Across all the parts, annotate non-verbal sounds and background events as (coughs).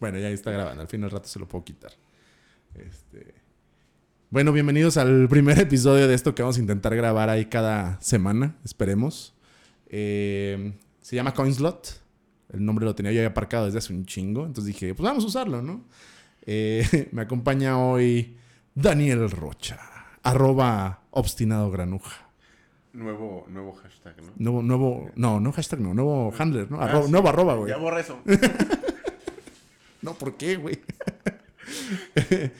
bueno, ya está grabando. Al fin al rato se lo puedo quitar. Este... Bueno, bienvenidos al (laughs) primer episodio de esto que vamos a intentar grabar ahí cada semana, esperemos. Eh, se llama Coinslot. El nombre lo tenía yo ahí aparcado desde hace un chingo. Entonces dije, pues vamos a usarlo, ¿no? Eh, (laughs) me acompaña hoy Daniel Rocha, arroba obstinado granuja. Nuevo, nuevo hashtag, ¿no? Nuevo, nuevo, no, no hashtag, no, nuevo handler, ¿no? Ah, Arro- sí. Nuevo arroba, güey. Ya borra eso. (laughs) No, ¿por qué, güey? (laughs)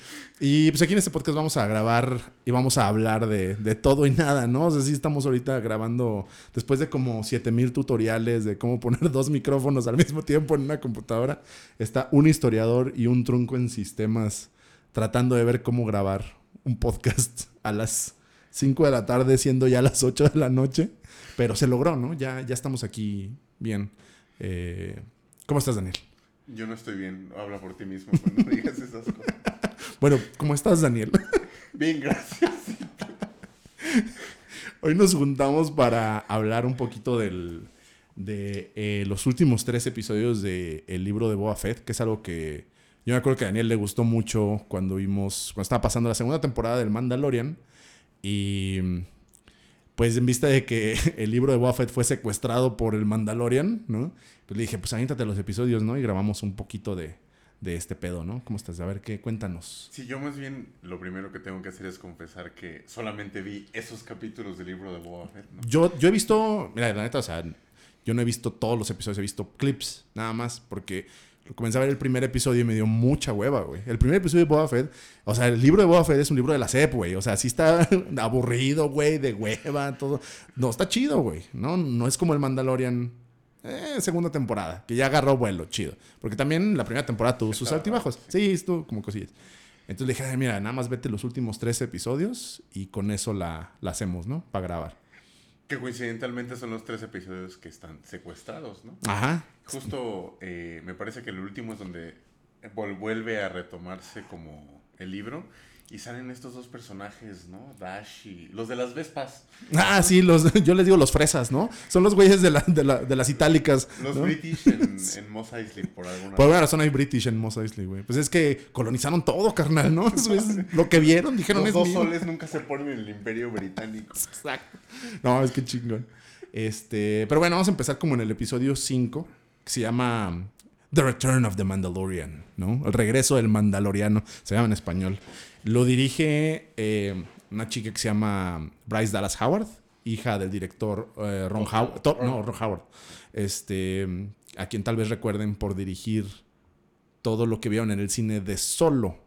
y pues aquí en este podcast vamos a grabar y vamos a hablar de, de todo y nada, ¿no? O sea, sí estamos ahorita grabando después de como 7000 tutoriales de cómo poner (laughs) dos micrófonos al mismo tiempo en una computadora. Está un historiador y un trunco en sistemas tratando de ver cómo grabar un podcast a las 5 de la tarde, siendo ya las 8 de la noche. Pero se logró, ¿no? Ya, ya estamos aquí bien. Eh, ¿Cómo estás, Daniel? Yo no estoy bien. Habla por ti mismo cuando digas esas cosas. (laughs) Bueno, ¿cómo estás, Daniel? (laughs) Bien, gracias. (laughs) Hoy nos juntamos para hablar un poquito del, de eh, los últimos tres episodios del libro de Boba Fett, que es algo que yo me acuerdo que a Daniel le gustó mucho cuando vimos, cuando estaba pasando la segunda temporada del Mandalorian. Y pues en vista de que (laughs) el libro de Boba Fett fue secuestrado por el Mandalorian, ¿no? Pues le dije, pues aviéntate los episodios, ¿no? Y grabamos un poquito de, de este pedo, ¿no? ¿Cómo estás? A ver, ¿qué? Cuéntanos. Sí, yo más bien lo primero que tengo que hacer es confesar que solamente vi esos capítulos del libro de Boba Fett, ¿no? Yo, yo he visto, mira, la neta, o sea, yo no he visto todos los episodios, he visto clips, nada más, porque comencé a ver el primer episodio y me dio mucha hueva, güey. El primer episodio de Boba Fett, o sea, el libro de Boba Fett es un libro de la SEP, güey. O sea, sí está (laughs) aburrido, güey, de hueva, todo. No, está chido, güey. No, no es como el Mandalorian. eh, segunda temporada, que ya agarró vuelo, chido. Porque también la primera temporada tuvo sus altibajos. Sí, estuvo como cosillas. Entonces le dije, "Ay, mira, nada más vete los últimos tres episodios y con eso la, la hacemos, ¿no? Para grabar. Que coincidentalmente son los tres episodios que están secuestrados, ¿no? Ajá. Justo eh, me parece que el último es donde vuelve a retomarse como el libro y salen estos dos personajes, ¿no? Dash y los de las Vespas. Ah, sí, los, (laughs) yo les digo los fresas, ¿no? Son los güeyes de, la- de, la- de las itálicas. Los ¿no? British en, (laughs) en Mos Eisley por alguna Por alguna razón hay British en Mos Eisley, güey. Pues es que colonizaron todo, carnal, ¿no? (laughs) Eso es lo que vieron, dijeron Los es dos mío. soles nunca se ponen en el imperio británico. Exacto. No, es que chingón. Este, pero bueno, vamos a empezar como en el episodio 5, que se llama The Return of the Mandalorian, ¿no? El regreso del Mandaloriano, se llama en español. Lo dirige eh, una chica que se llama Bryce Dallas Howard, hija del director eh, Ron Howard. No, Ron Howard. Este, a quien tal vez recuerden por dirigir todo lo que vieron en el cine de Solo.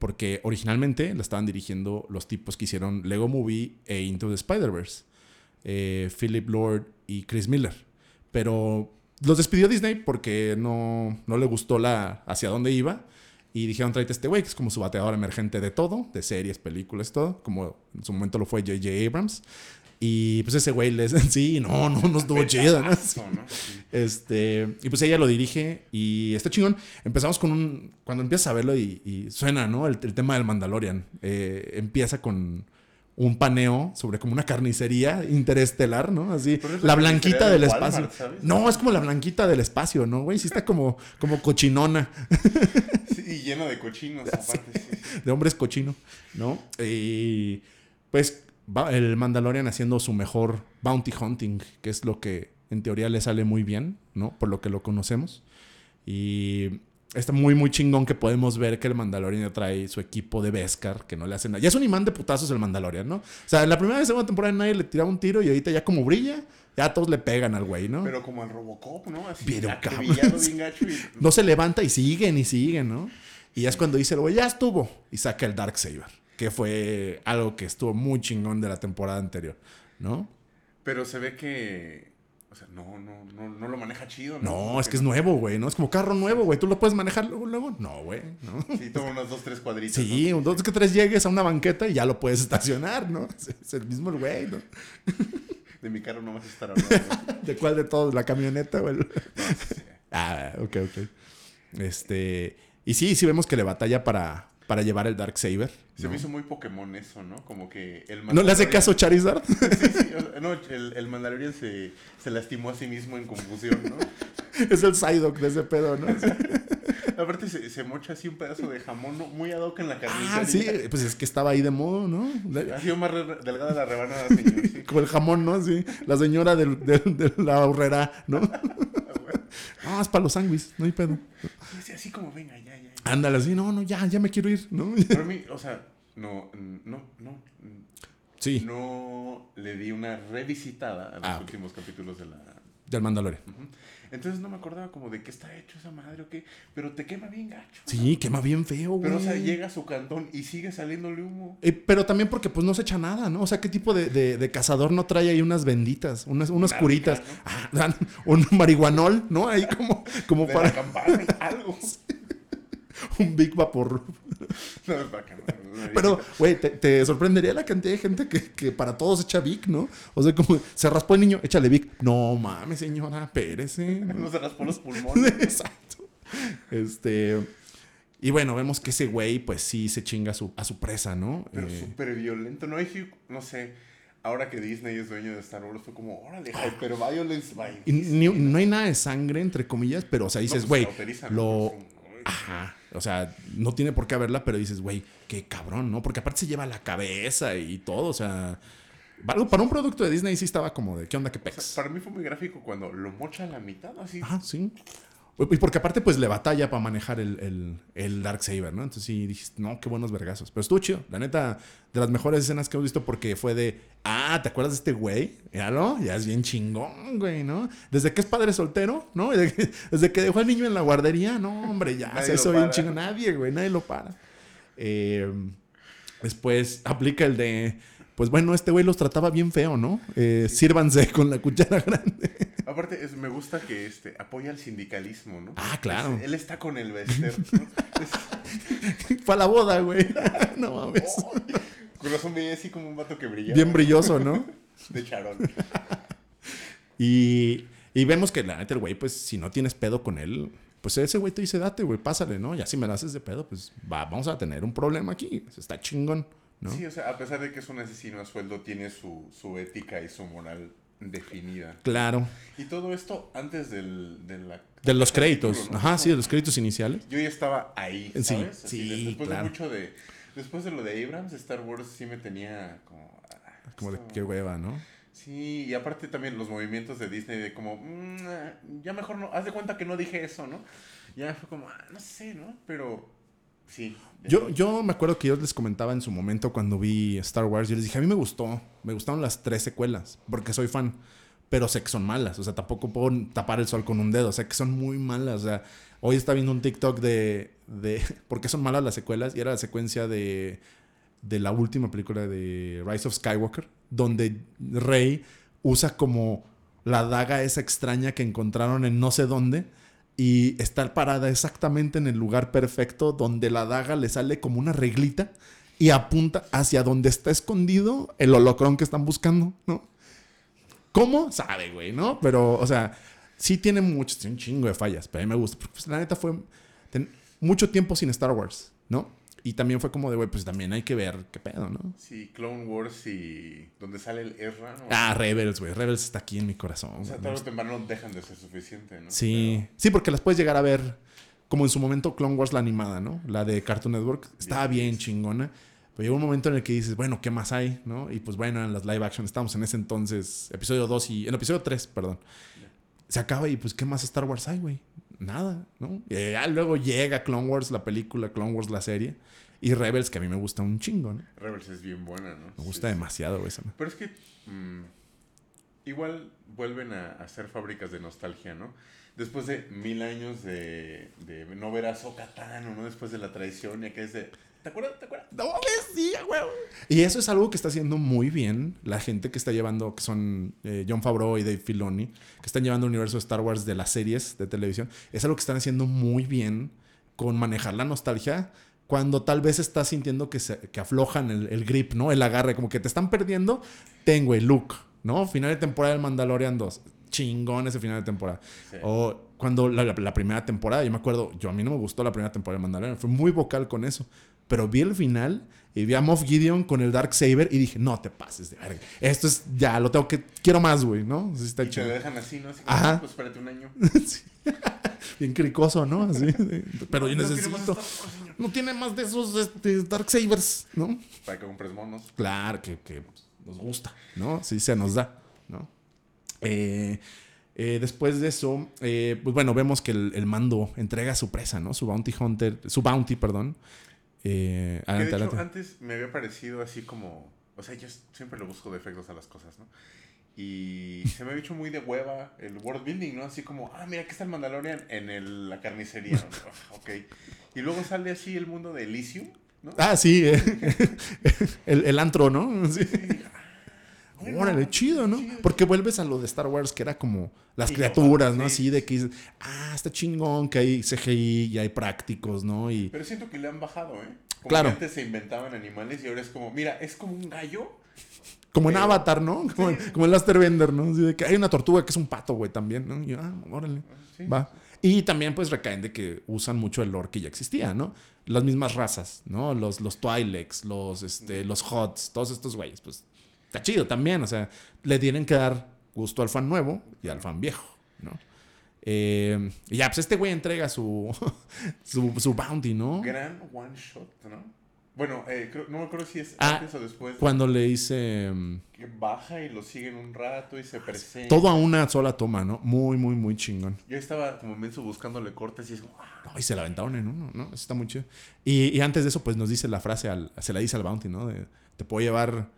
Porque originalmente la estaban dirigiendo los tipos que hicieron Lego Movie e Into the Spider-Verse. eh, Philip Lord y Chris Miller. Pero los despidió Disney porque no, no le gustó la, hacia dónde iba. Y dijeron, tráete este güey, que es como su bateador emergente de todo, de series, películas, todo. Como en su momento lo fue J.J. Abrams. Y pues ese güey les... (laughs) Sí, no, no, no estuvo chido. Este, y pues ella lo dirige y está chingón. Empezamos con un. Cuando empiezas a verlo y, y suena, ¿no? El, el tema del Mandalorian. Eh, empieza con un paneo sobre como una carnicería interestelar, ¿no? Así, la la blanquita del de espacio. No, es como la blanquita del espacio, ¿no, güey? Sí está como, como cochinona, (laughs) Sí, y lleno de cochinos, (laughs) aparte. sí. de hombres cochino, ¿no? Y pues va el Mandalorian haciendo su mejor bounty hunting, que es lo que en teoría le sale muy bien, ¿no? Por lo que lo conocemos. Y está muy, muy chingón que podemos ver que el Mandalorian ya trae su equipo de Beskar, que no le hacen nada. Ya es un imán de putazos el Mandalorian, ¿no? O sea, en la primera y segunda temporada nadie le tiraba un tiro y ahorita ya como brilla, ya todos le pegan al güey, ¿no? Pero como el Robocop, ¿no? Así, Pero, cabrón. y- No se levanta y siguen y siguen, ¿no? Y ya es cuando dice el güey, ya estuvo. Y saca el Darksaber, que fue algo que estuvo muy chingón de la temporada anterior, ¿no? Pero se ve que... O sea, no, no, no, no lo maneja chido, ¿no? No, es que es nuevo, güey, ¿no? Es como carro nuevo, güey. ¿Tú lo puedes manejar luego? luego? No, güey, ¿no? Sí, toma unos dos, tres cuadritos. Sí, ¿no? un dos que tres llegues a una banqueta y ya lo puedes estacionar, ¿no? Es el mismo güey, ¿no? De mi carro no vas a estar hablando. (laughs) ¿De cuál de todos? ¿La camioneta? No, sí. (laughs) Ah, ok, ok. Este... Y sí, sí vemos que le batalla para, para llevar el Darksaber. Se ¿no? me hizo muy Pokémon eso, ¿no? Como que el ¿No le hace Mandalorian- caso Charizard? Sí, sí, no, el, el Mandalorian se, se lastimó a sí mismo en confusión, ¿no? (laughs) es el Psyduck de ese pedo, ¿no? Aparte se, se mocha así un pedazo de jamón ¿no? muy ad hoc en la carnicería. Ah, sí, pues es que estaba ahí de modo, ¿no? Ha sido más delgada la rebanada, señor. sí. (laughs) Como el jamón, ¿no? Sí, la señora del- del- de la ¿no? (laughs) No, es para los sándwiches, no hay pedo. Sí, así como, venga, ya. Ándale, así, no, no, ya, ya me quiero ir, ¿no? (laughs) Pero a mí, o sea, no, no, no. Sí, No le di una revisitada a los Ah, últimos capítulos de la... del Mandalorian. Ujú. Entonces no me acordaba como de qué está hecho esa madre o qué, pero te quema bien gacho. Sí, quema bien feo, güey. Pero, o sea, llega a su cantón y sigue saliéndole humo. Eh, pero también porque pues no se echa nada, ¿no? O sea, ¿qué tipo de, de- de cazador no trae ahí unas benditas, unas, unas Una curitas? Ah, un marihuanol, ¿no? Ahí como, como De para la campana, algo. (laughs) (laughs) un Big Vapor. (laughs) No, es una Pero, güey, te, te sorprendería la cantidad de gente que, que para todos echa Vic, ¿no? O sea, como se raspó el niño, échale Vic. No mames, señora, espérese. ¿no? (laughs) No se raspó los pulmones. Exacto. Este. Y bueno, vemos que ese güey, pues sí se chinga a su, a su presa, ¿no? Pero Eh, súper violento. No hay, no sé, ahora que Disney es dueño de Star Wars, fue como, órale, hyper violence, y ni- no hay nada de sangre, entre comillas, pero, o sea, dices, No, güey, pues, autorizan, lo. ¿no? Pues. Ajá. O sea, no tiene por qué haberla, pero dices, güey, qué cabrón, ¿no? Porque aparte se lleva la cabeza y todo, o sea. Para un producto de Disney sí estaba como de, ¿qué onda, qué O sea, pex? para mí fue muy gráfico cuando lo mocha a la mitad, así. Ajá, sí. Y porque aparte, pues le batalla para manejar el, el, el Darksaber, ¿no? Entonces sí dijiste, no, qué buenos vergazos. Pero estuvo chido. La neta, de las mejores escenas que hemos visto porque fue de, ah, ¿te acuerdas de este güey? Míralo, ya es bien chingón, güey, ¿no? Desde que es padre soltero, ¿no? Desde (laughs) que, desde que dejó al niño en la guardería, no, hombre, ya se hizo bien chingón. Nadie, güey, nadie lo para. Eh, después aplica el de, pues bueno, este güey los trataba bien feo, ¿no? Eh, sírvanse (laughs) con la cuchara grande. Aparte, es- me gusta que este, apoya el sindicalismo, ¿no? Ah, claro. Es- él está con el Bester, ¿no? Es- Fue a la boda, güey. (laughs) no mames. oh, (laughs) con razón veía así como un vato que brillaba. Bien brilloso, ¿no? De charol. Y, y vemos que la neta, el güey, pues si no tienes pedo con él, pues ese güey te dice, date, güey, pásale, ¿no? Y así me la haces de pedo, pues va, vamos a tener un problema aquí. Está chingón, ¿no? Sí, o sea, a pesar de que es un asesino a sueldo, tiene su, su ética y su moral definida. Claro. Y todo esto antes del, de la... De los créditos. Ajá, sí, de los créditos iniciales. Yo ya estaba ahí, Sí, ¿sabes? Así, sí, de- después claro. de mucho de... Después de lo de Abrams, Star Wars sí me tenía como... ah, Como de qué hueva, ¿no? Sí, y aparte también los movimientos de Disney de como... mm, ah, ya mejor no... Haz de cuenta que no dije eso, ¿no? Ya fue como... ah, no sé, ¿no? Pero... Sí. Yo, yo me acuerdo que yo les comentaba en su momento cuando vi Star Wars, yo les dije, a mí me gustó, me gustaron las tres secuelas, porque soy fan, pero sé que son malas, o sea, tampoco puedo tapar el sol con un dedo, o sea, que son muy malas, o sea, hoy estaba viendo un TikTok de, de (laughs) por qué son malas las secuelas, y era la secuencia de, de la última película de Rise of Skywalker, donde Rey usa como la daga esa extraña que encontraron en no sé dónde, y está parada exactamente en el lugar perfecto donde la daga le sale como una reglita y apunta hacia donde está escondido el holocrón que están buscando, ¿no? ¿Cómo? Sabe, güey, ¿no? Pero, o sea, sí tiene mucho, tiene un chingo de fallas, pero a mí me gusta. porque, Pues, la neta fue mucho tiempo sin Star Wars, ¿no? Y también fue como de, güey, pues también hay que ver qué pedo, ¿no? Sí, Clone Wars y... Donde sale el Ezra, ¿no? Ah, Rebels, güey. Rebels está aquí en mi corazón. O sea, tarde o temprano dejan de ser suficiente, ¿no? Sí, sí, porque las puedes llegar a ver como en su momento Clone Wars la animada, ¿no? La de Cartoon Network. Estaba bien chingona. Pero llegó un momento en el que dices, bueno, ¿qué más hay? ¿No? Y pues bueno, en las live action estamos en ese entonces, episodio 2 y... En el episodio 3, perdón. Se acaba y pues, ¿qué más Star Wars hay, güey? Nada, ¿no? Y ya luego llega Clone Wars, la película, Clone Wars, la serie. Y Rebels, que a mí me gusta un chingo, ¿no? Rebels es bien buena, ¿no? Me gusta Sí, demasiado, güey. esa. Pero es que mm, igual vuelven a, a ser fábricas de nostalgia, ¿no? Después de mil años de, de no ver a Sokatano, ¿no? Después de la traición y que es de... ¿Te acuerdas? ¿Te acuerdas? No mames, sí, güey. Y eso es algo que está haciendo muy bien la gente que está llevando, que son eh, John Favreau y Dave Filoni, que están llevando el universo de Star Wars de las series de televisión. Es algo que están haciendo muy bien con manejar la nostalgia cuando tal vez estás sintiendo que, se, que aflojan el, el grip, ¿no? El agarre, como que te están perdiendo. Ten, güey, Luke, ¿no? Final de temporada del Mandalorian 2. Chingón ese final de temporada. Sí. O cuando la, la- la primera temporada, yo me acuerdo, yo a mí no me gustó la primera temporada de Mandalorian, fui muy vocal con eso. Pero vi el final y vi a Moff Gideon con el Dark Saber y dije, no te pases de verga. Esto es ya, lo tengo que. Quiero más, güey, ¿no? Sí, está Y te chido. dejan así, ¿no? Así Ajá. pues espérate un año. (laughs) Sí. bien cricoso, ¿no? Así. (laughs) Pero yo No necesito. No tiene más de esos este, Darksabers, ¿no? Para que compres monos. Claro que, que nos gusta, ¿no? Sí se nos da, ¿no? Eh, eh, después de eso, eh, pues bueno, vemos que el, el mando entrega su presa, ¿no? Su bounty hunter, su bounty, perdón. Eh, Que de adelante, hecho, adelante. antes me había parecido así como. O sea, yo siempre le busco defectos a las cosas, ¿no? Y se me había hecho muy de hueva el world building, ¿no? Así como, ah, mira, aquí está el Mandalorian en el- la carnicería. ¿no? (laughs) Ah, ok. Y luego sale así el mundo de Elysium, ¿no? Ah, sí, eh, (laughs) el, el antro, ¿no? Sí. Bueno, Órale, chido, ¿no? Porque vuelves a lo de Star Wars, que era como las Sí, criaturas, no, sí. Así de que dices, ah, está chingón, que hay CGI y hay prácticos, ¿no? Y Pero siento que le han bajado, ¿eh? Como Claro. que antes se inventaban animales y ahora es como, mira, es como un gallo. como en Avatar, ¿no? Como, en- como en Laster Bender, ¿no? Así de que hay una tortuga que es un pato, güey, también, ¿no? Y yo, ah, órale. Sí. Va. Y también, pues, recaen de que usan mucho el lore que ya existía, ¿no? Las mismas razas, ¿no? Los, los Twi'leks, los, este, los Hots, todos estos güeyes, pues, está chido también. O sea, le tienen que dar gusto al fan nuevo y al fan viejo, ¿no? Eh, y ya, pues, este güey entrega su, (laughs) su, su bounty, ¿no? Gran one shot, ¿no? Bueno, eh, creo- no me acuerdo si es Ah, antes o después. Cuando le dice mm, Que baja y lo siguen un rato y se presenta. todo a una sola toma, ¿no? Muy, muy, muy chingón. Yo estaba como menso buscándole cortes y es como, ah, No, y se la aventaron en uno, ¿no? Eso está muy chido. Y, y antes de eso, pues nos dice la frase, al, se la dice al Bounty, ¿no? De, ¿Te puedo llevar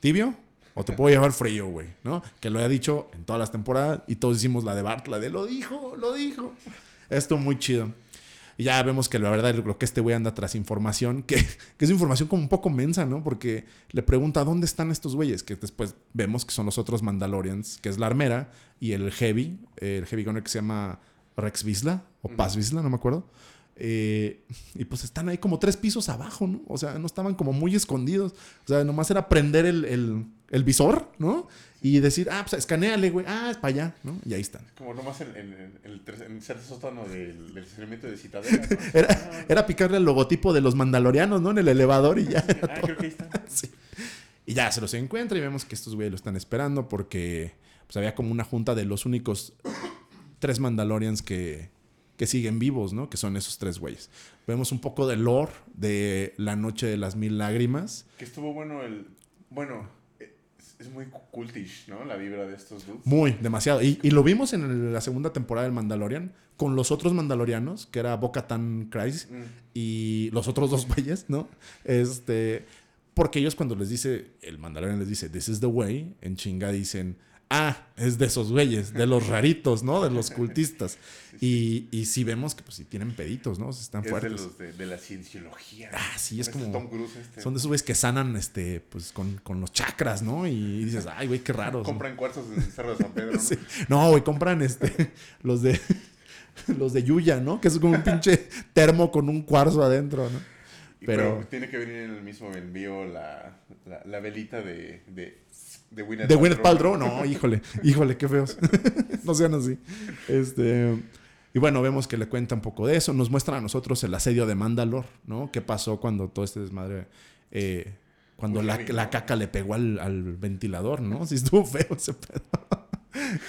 tibio o te puedo llevar frío, güey? ¿No? Que lo ha dicho en todas las temporadas y todos hicimos la de Bart, la de lo dijo, lo dijo. Esto muy chido. Y ya vemos que la verdad lo que este güey anda tras información, que, (laughs) que es información como un poco mensa, ¿no? Porque le pregunta dónde están estos güeyes, que después vemos que son los otros Mandalorians, que es la armera y el Heavy, el Heavy Gunner que se llama Rex Visla o Paz Visla, no me acuerdo. Eh, (laughs) y pues están ahí como tres pisos abajo, ¿no? O sea, no estaban como muy escondidos. O sea, nomás era prender el, el- el visor, ¿no? Y decir, ah, pues escaneale, güey. Ah, es para allá, ¿no? Y ahí están. como nomás en, el, el tercer sótano del, del de Citadela. (laughs) ¿no? Era, era picarle el logotipo de los mandalorianos, ¿no? En el elevador y ya. Ah, creo que ahí está. (laughs) Sí. Y ya se los encuentra y vemos que estos güeyes lo están esperando porque pues, había como una junta de los únicos tres Mandalorians que, que siguen vivos, ¿no? Que son esos tres güeyes. Vemos un poco de lore de la noche de las mil lágrimas. Que estuvo bueno el. Bueno, es, muy cultish, ¿no? La vibra de estos dudes. Muy, demasiado. Y, y lo vimos en el- la segunda temporada del Mandalorian con los otros Mandalorianos, que era Bo-Katan Kryze Mm. y los otros dos (laughs) güeyes, ¿no? Este, porque ellos cuando les dice, el Mandalorian les dice, this is the way, en chinga dicen, ah, es de esos güeyes, de los raritos, ¿no? De los (laughs) cultistas. Y, y sí vemos que pues sí tienen peditos, ¿no? Están Es de fuertes. los de, de la cienciología. Ah, sí, es Este como- Tom Cruise este. Son de esos güeyes que sanan, este, pues con, con los chakras, ¿no? Y dices, ay, güey, qué raros. ¿no? Compran cuarzos en el Cerro de San Pedro, ¿no? (laughs) Sí. No, güey, compran este, (laughs) los de los de Yuya, ¿no? Que es como un pinche termo con un cuarzo adentro, ¿no? Y- Pero- Pero, tiene que venir en el mismo envío la, la, la velita de, de, de Gwyneth De Gwyneth Paltrow, no, híjole, (laughs) híjole, qué feos. (laughs) no sean así. Este, y bueno, vemos que le cuenta un poco de eso. Nos muestran a nosotros el asedio de Mandalor, ¿no? ¿Qué pasó cuando todo este desmadre, eh, cuando la, la caca le pegó al, al ventilador, ¿no? Sí estuvo feo ese pedo.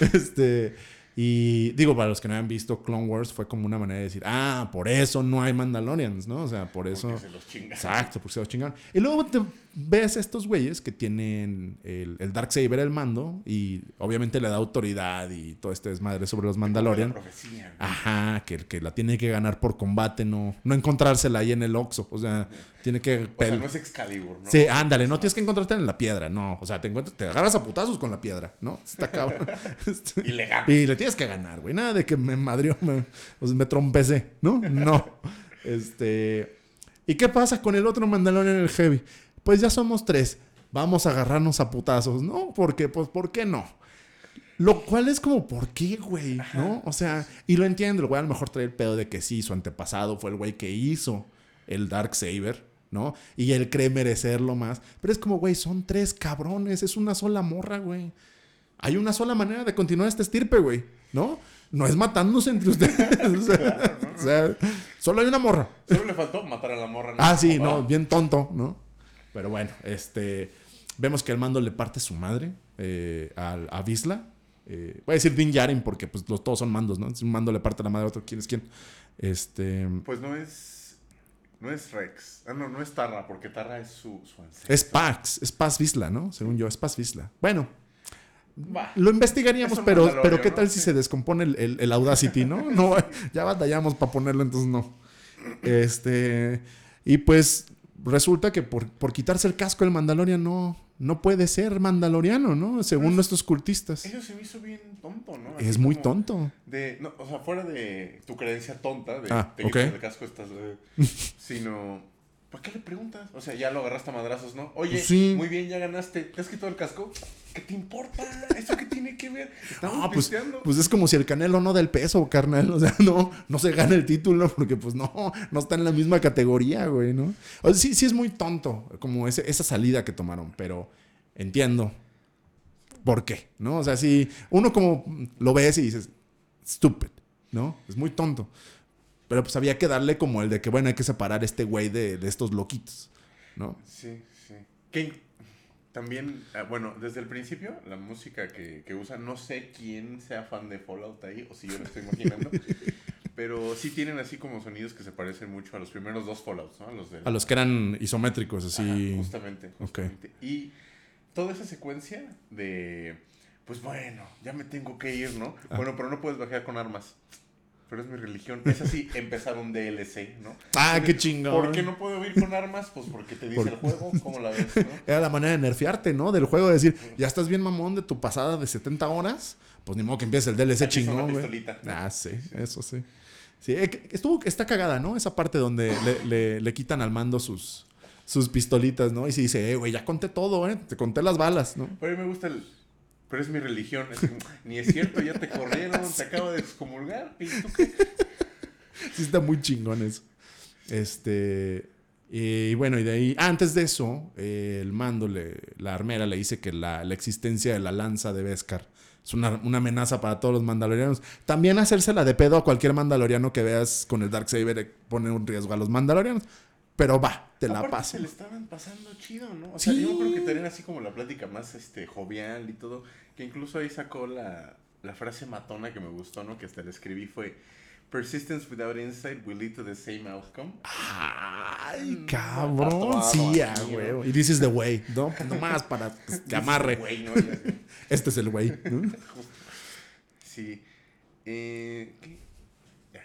(laughs) este, y digo, para los que no hayan visto Clone Wars, fue como una manera de decir, ah, por eso no hay Mandalorians, ¿no? O sea, por eso... Porque se los chinga. Exacto, porque se los chingaron. Y luego te ves a estos güeyes que tienen el, el Darksaber el mando y obviamente le da autoridad y todo este desmadre sobre los Mandalorian. Ajá, que, que la tiene que ganar por combate, no, no encontrársela ahí en el Oxxo. O sea, tiene que... O sea, no es Excalibur, ¿no? Sí, ándale, no tienes que encontrarte en la piedra, no. O sea, te, encuentras, te agarras a putazos con la piedra, ¿no? Está cabrón. (laughs) Este, Y le y le tienes que ganar, güey. Nada de que me madrió, me, me trompecé, ¿no? No. (laughs) Este. ¿Y qué pasa con el otro Mandalorian en el Heavy? Pues ya somos tres. Vamos a agarrarnos a putazos, ¿no? Porque, pues, ¿por qué no? Lo cual es como, ¿por qué, güey? ¿No? O sea, y lo entiendo, el güey a lo mejor trae el pedo de que sí, su antepasado fue el güey que hizo el Dark Saber, ¿no? Y él cree merecerlo más. Pero es como, güey, son tres cabrones, es una sola morra, güey. Hay una sola manera de continuar este estirpe, güey, ¿no? No es matándose entre ustedes. (laughs) o, sea, o sea, solo hay una morra. Solo le faltó matar a la morra. ¿no? Ah, sí, Como, no, bien tonto, ¿no? Pero bueno, este. Vemos que el mando le parte su madre eh, a, Visla. Eh, voy a decir Din Djarin porque pues los, todos son mandos, ¿no? Si un mando le parte la madre a otro, ¿quién es quién? Este... Pues no es. No es Rex. Ah, no, no es Tarra, porque Tarra es su, su ancestro. Es Pax, es Paz Visla, ¿no? Según yo, es Paz Visla. Bueno, Bah. lo investigaríamos, pero, pero ¿qué ¿no? tal si Sí. se descompone el, el- el Audacity, no? (laughs) No, ya batallamos para ponerlo, entonces no. Este, y pues resulta que por, por quitarse el casco el Mandalorian no, no puede ser mandaloriano, ¿no? Según Pues, nuestros cultistas. Eso se me hizo bien tonto, ¿no? Es muy tonto. De, no, o sea, fuera de tu creencia tonta de Ah, te quitas el casco, estás. eh, (laughs) sino. ¿Para qué le preguntas? O sea, ya lo agarraste a madrazos, ¿no? Oye, Pues sí. muy bien, ya ganaste. ¿Te has quitado el casco? ¿Qué te importa? ¿Eso qué tiene que ver? Estamos No, pues, pues es como si el Canelo no del peso, carnal. O sea, (laughs) no, no se gana el título porque pues no, no está en la misma categoría, güey, ¿no? O sea, sí, sí es muy tonto como ese- esa salida que tomaron, pero entiendo por qué, ¿no? O sea, si uno como lo ves y dices, stupid, ¿no? Es muy tonto. Pero pues había que darle como el de que, bueno, hay que separar este güey de, de estos loquitos, ¿no? Sí, sí. Que también, ah, bueno, desde el principio, la música que, que usan, no sé quién sea fan de Fallout ahí, o si yo lo estoy imaginando, (laughs) pero sí tienen así como sonidos que se parecen mucho a los primeros dos Fallouts, ¿no? A los, del- A los que eran isométricos, así. Ajá, justamente, justamente. Y toda esa secuencia de, pues bueno, ya me tengo que ir, ¿no? Ah. Bueno, pero no puedes bajar con armas. Pero es mi religión. Es así (laughs) empezar un DLC, ¿no? Ah, qué chingón. ¿Por qué no puedo ir con armas? Pues porque te dice Por- el juego, ¿cómo la ves? ¿no? Era la manera de nerfearte, ¿no? Del juego, de decir, ya estás bien mamón de tu pasada de 70 horas, pues ni modo que empieces el DLC Aquí chingón, güey. Ah, sí, eso sí. Sí, eh, estuvo, está cagada, ¿no? Esa parte donde le, le- le quitan al mando sus, sus pistolitas, ¿no? Y se dice, eh, güey, ya conté todo, ¿eh? Te conté las balas, ¿no? Pero a mí me gusta el... Pero es mi religión. Es ni es cierto, ya te corrieron, te acabo de excomulgar. ¿Y tú qué? Sí, está muy chingón eso. Este. Y bueno, y de ahí. ah, antes de eso, eh, el mando, le, la armera le dice que la, la existencia de la lanza de Beskar es una, una amenaza para todos los mandalorianos. También hacérsela de pedo a cualquier mandaloriano que veas con el Darksaber eh, pone un riesgo a los mandalorianos. Pero va, te la Aparte, paso. se le estaban pasando chido, ¿no? O sea, Sí. yo creo que tenían así como la plática más este, jovial y todo. Que incluso ahí sacó la, la frase matona que me gustó, ¿no? Que hasta la escribí fue... Persistence without insight will lead to the same outcome. Ay, Mm, cabrón. tatuado Sí, a así, huevo. Y dices the way, ¿no? Pues Nomás para (laughs) que te amarre. Güey, ¿no? (laughs) Este es el güey. ¿no? (laughs) Sí. Eh, ¿qué? Ya.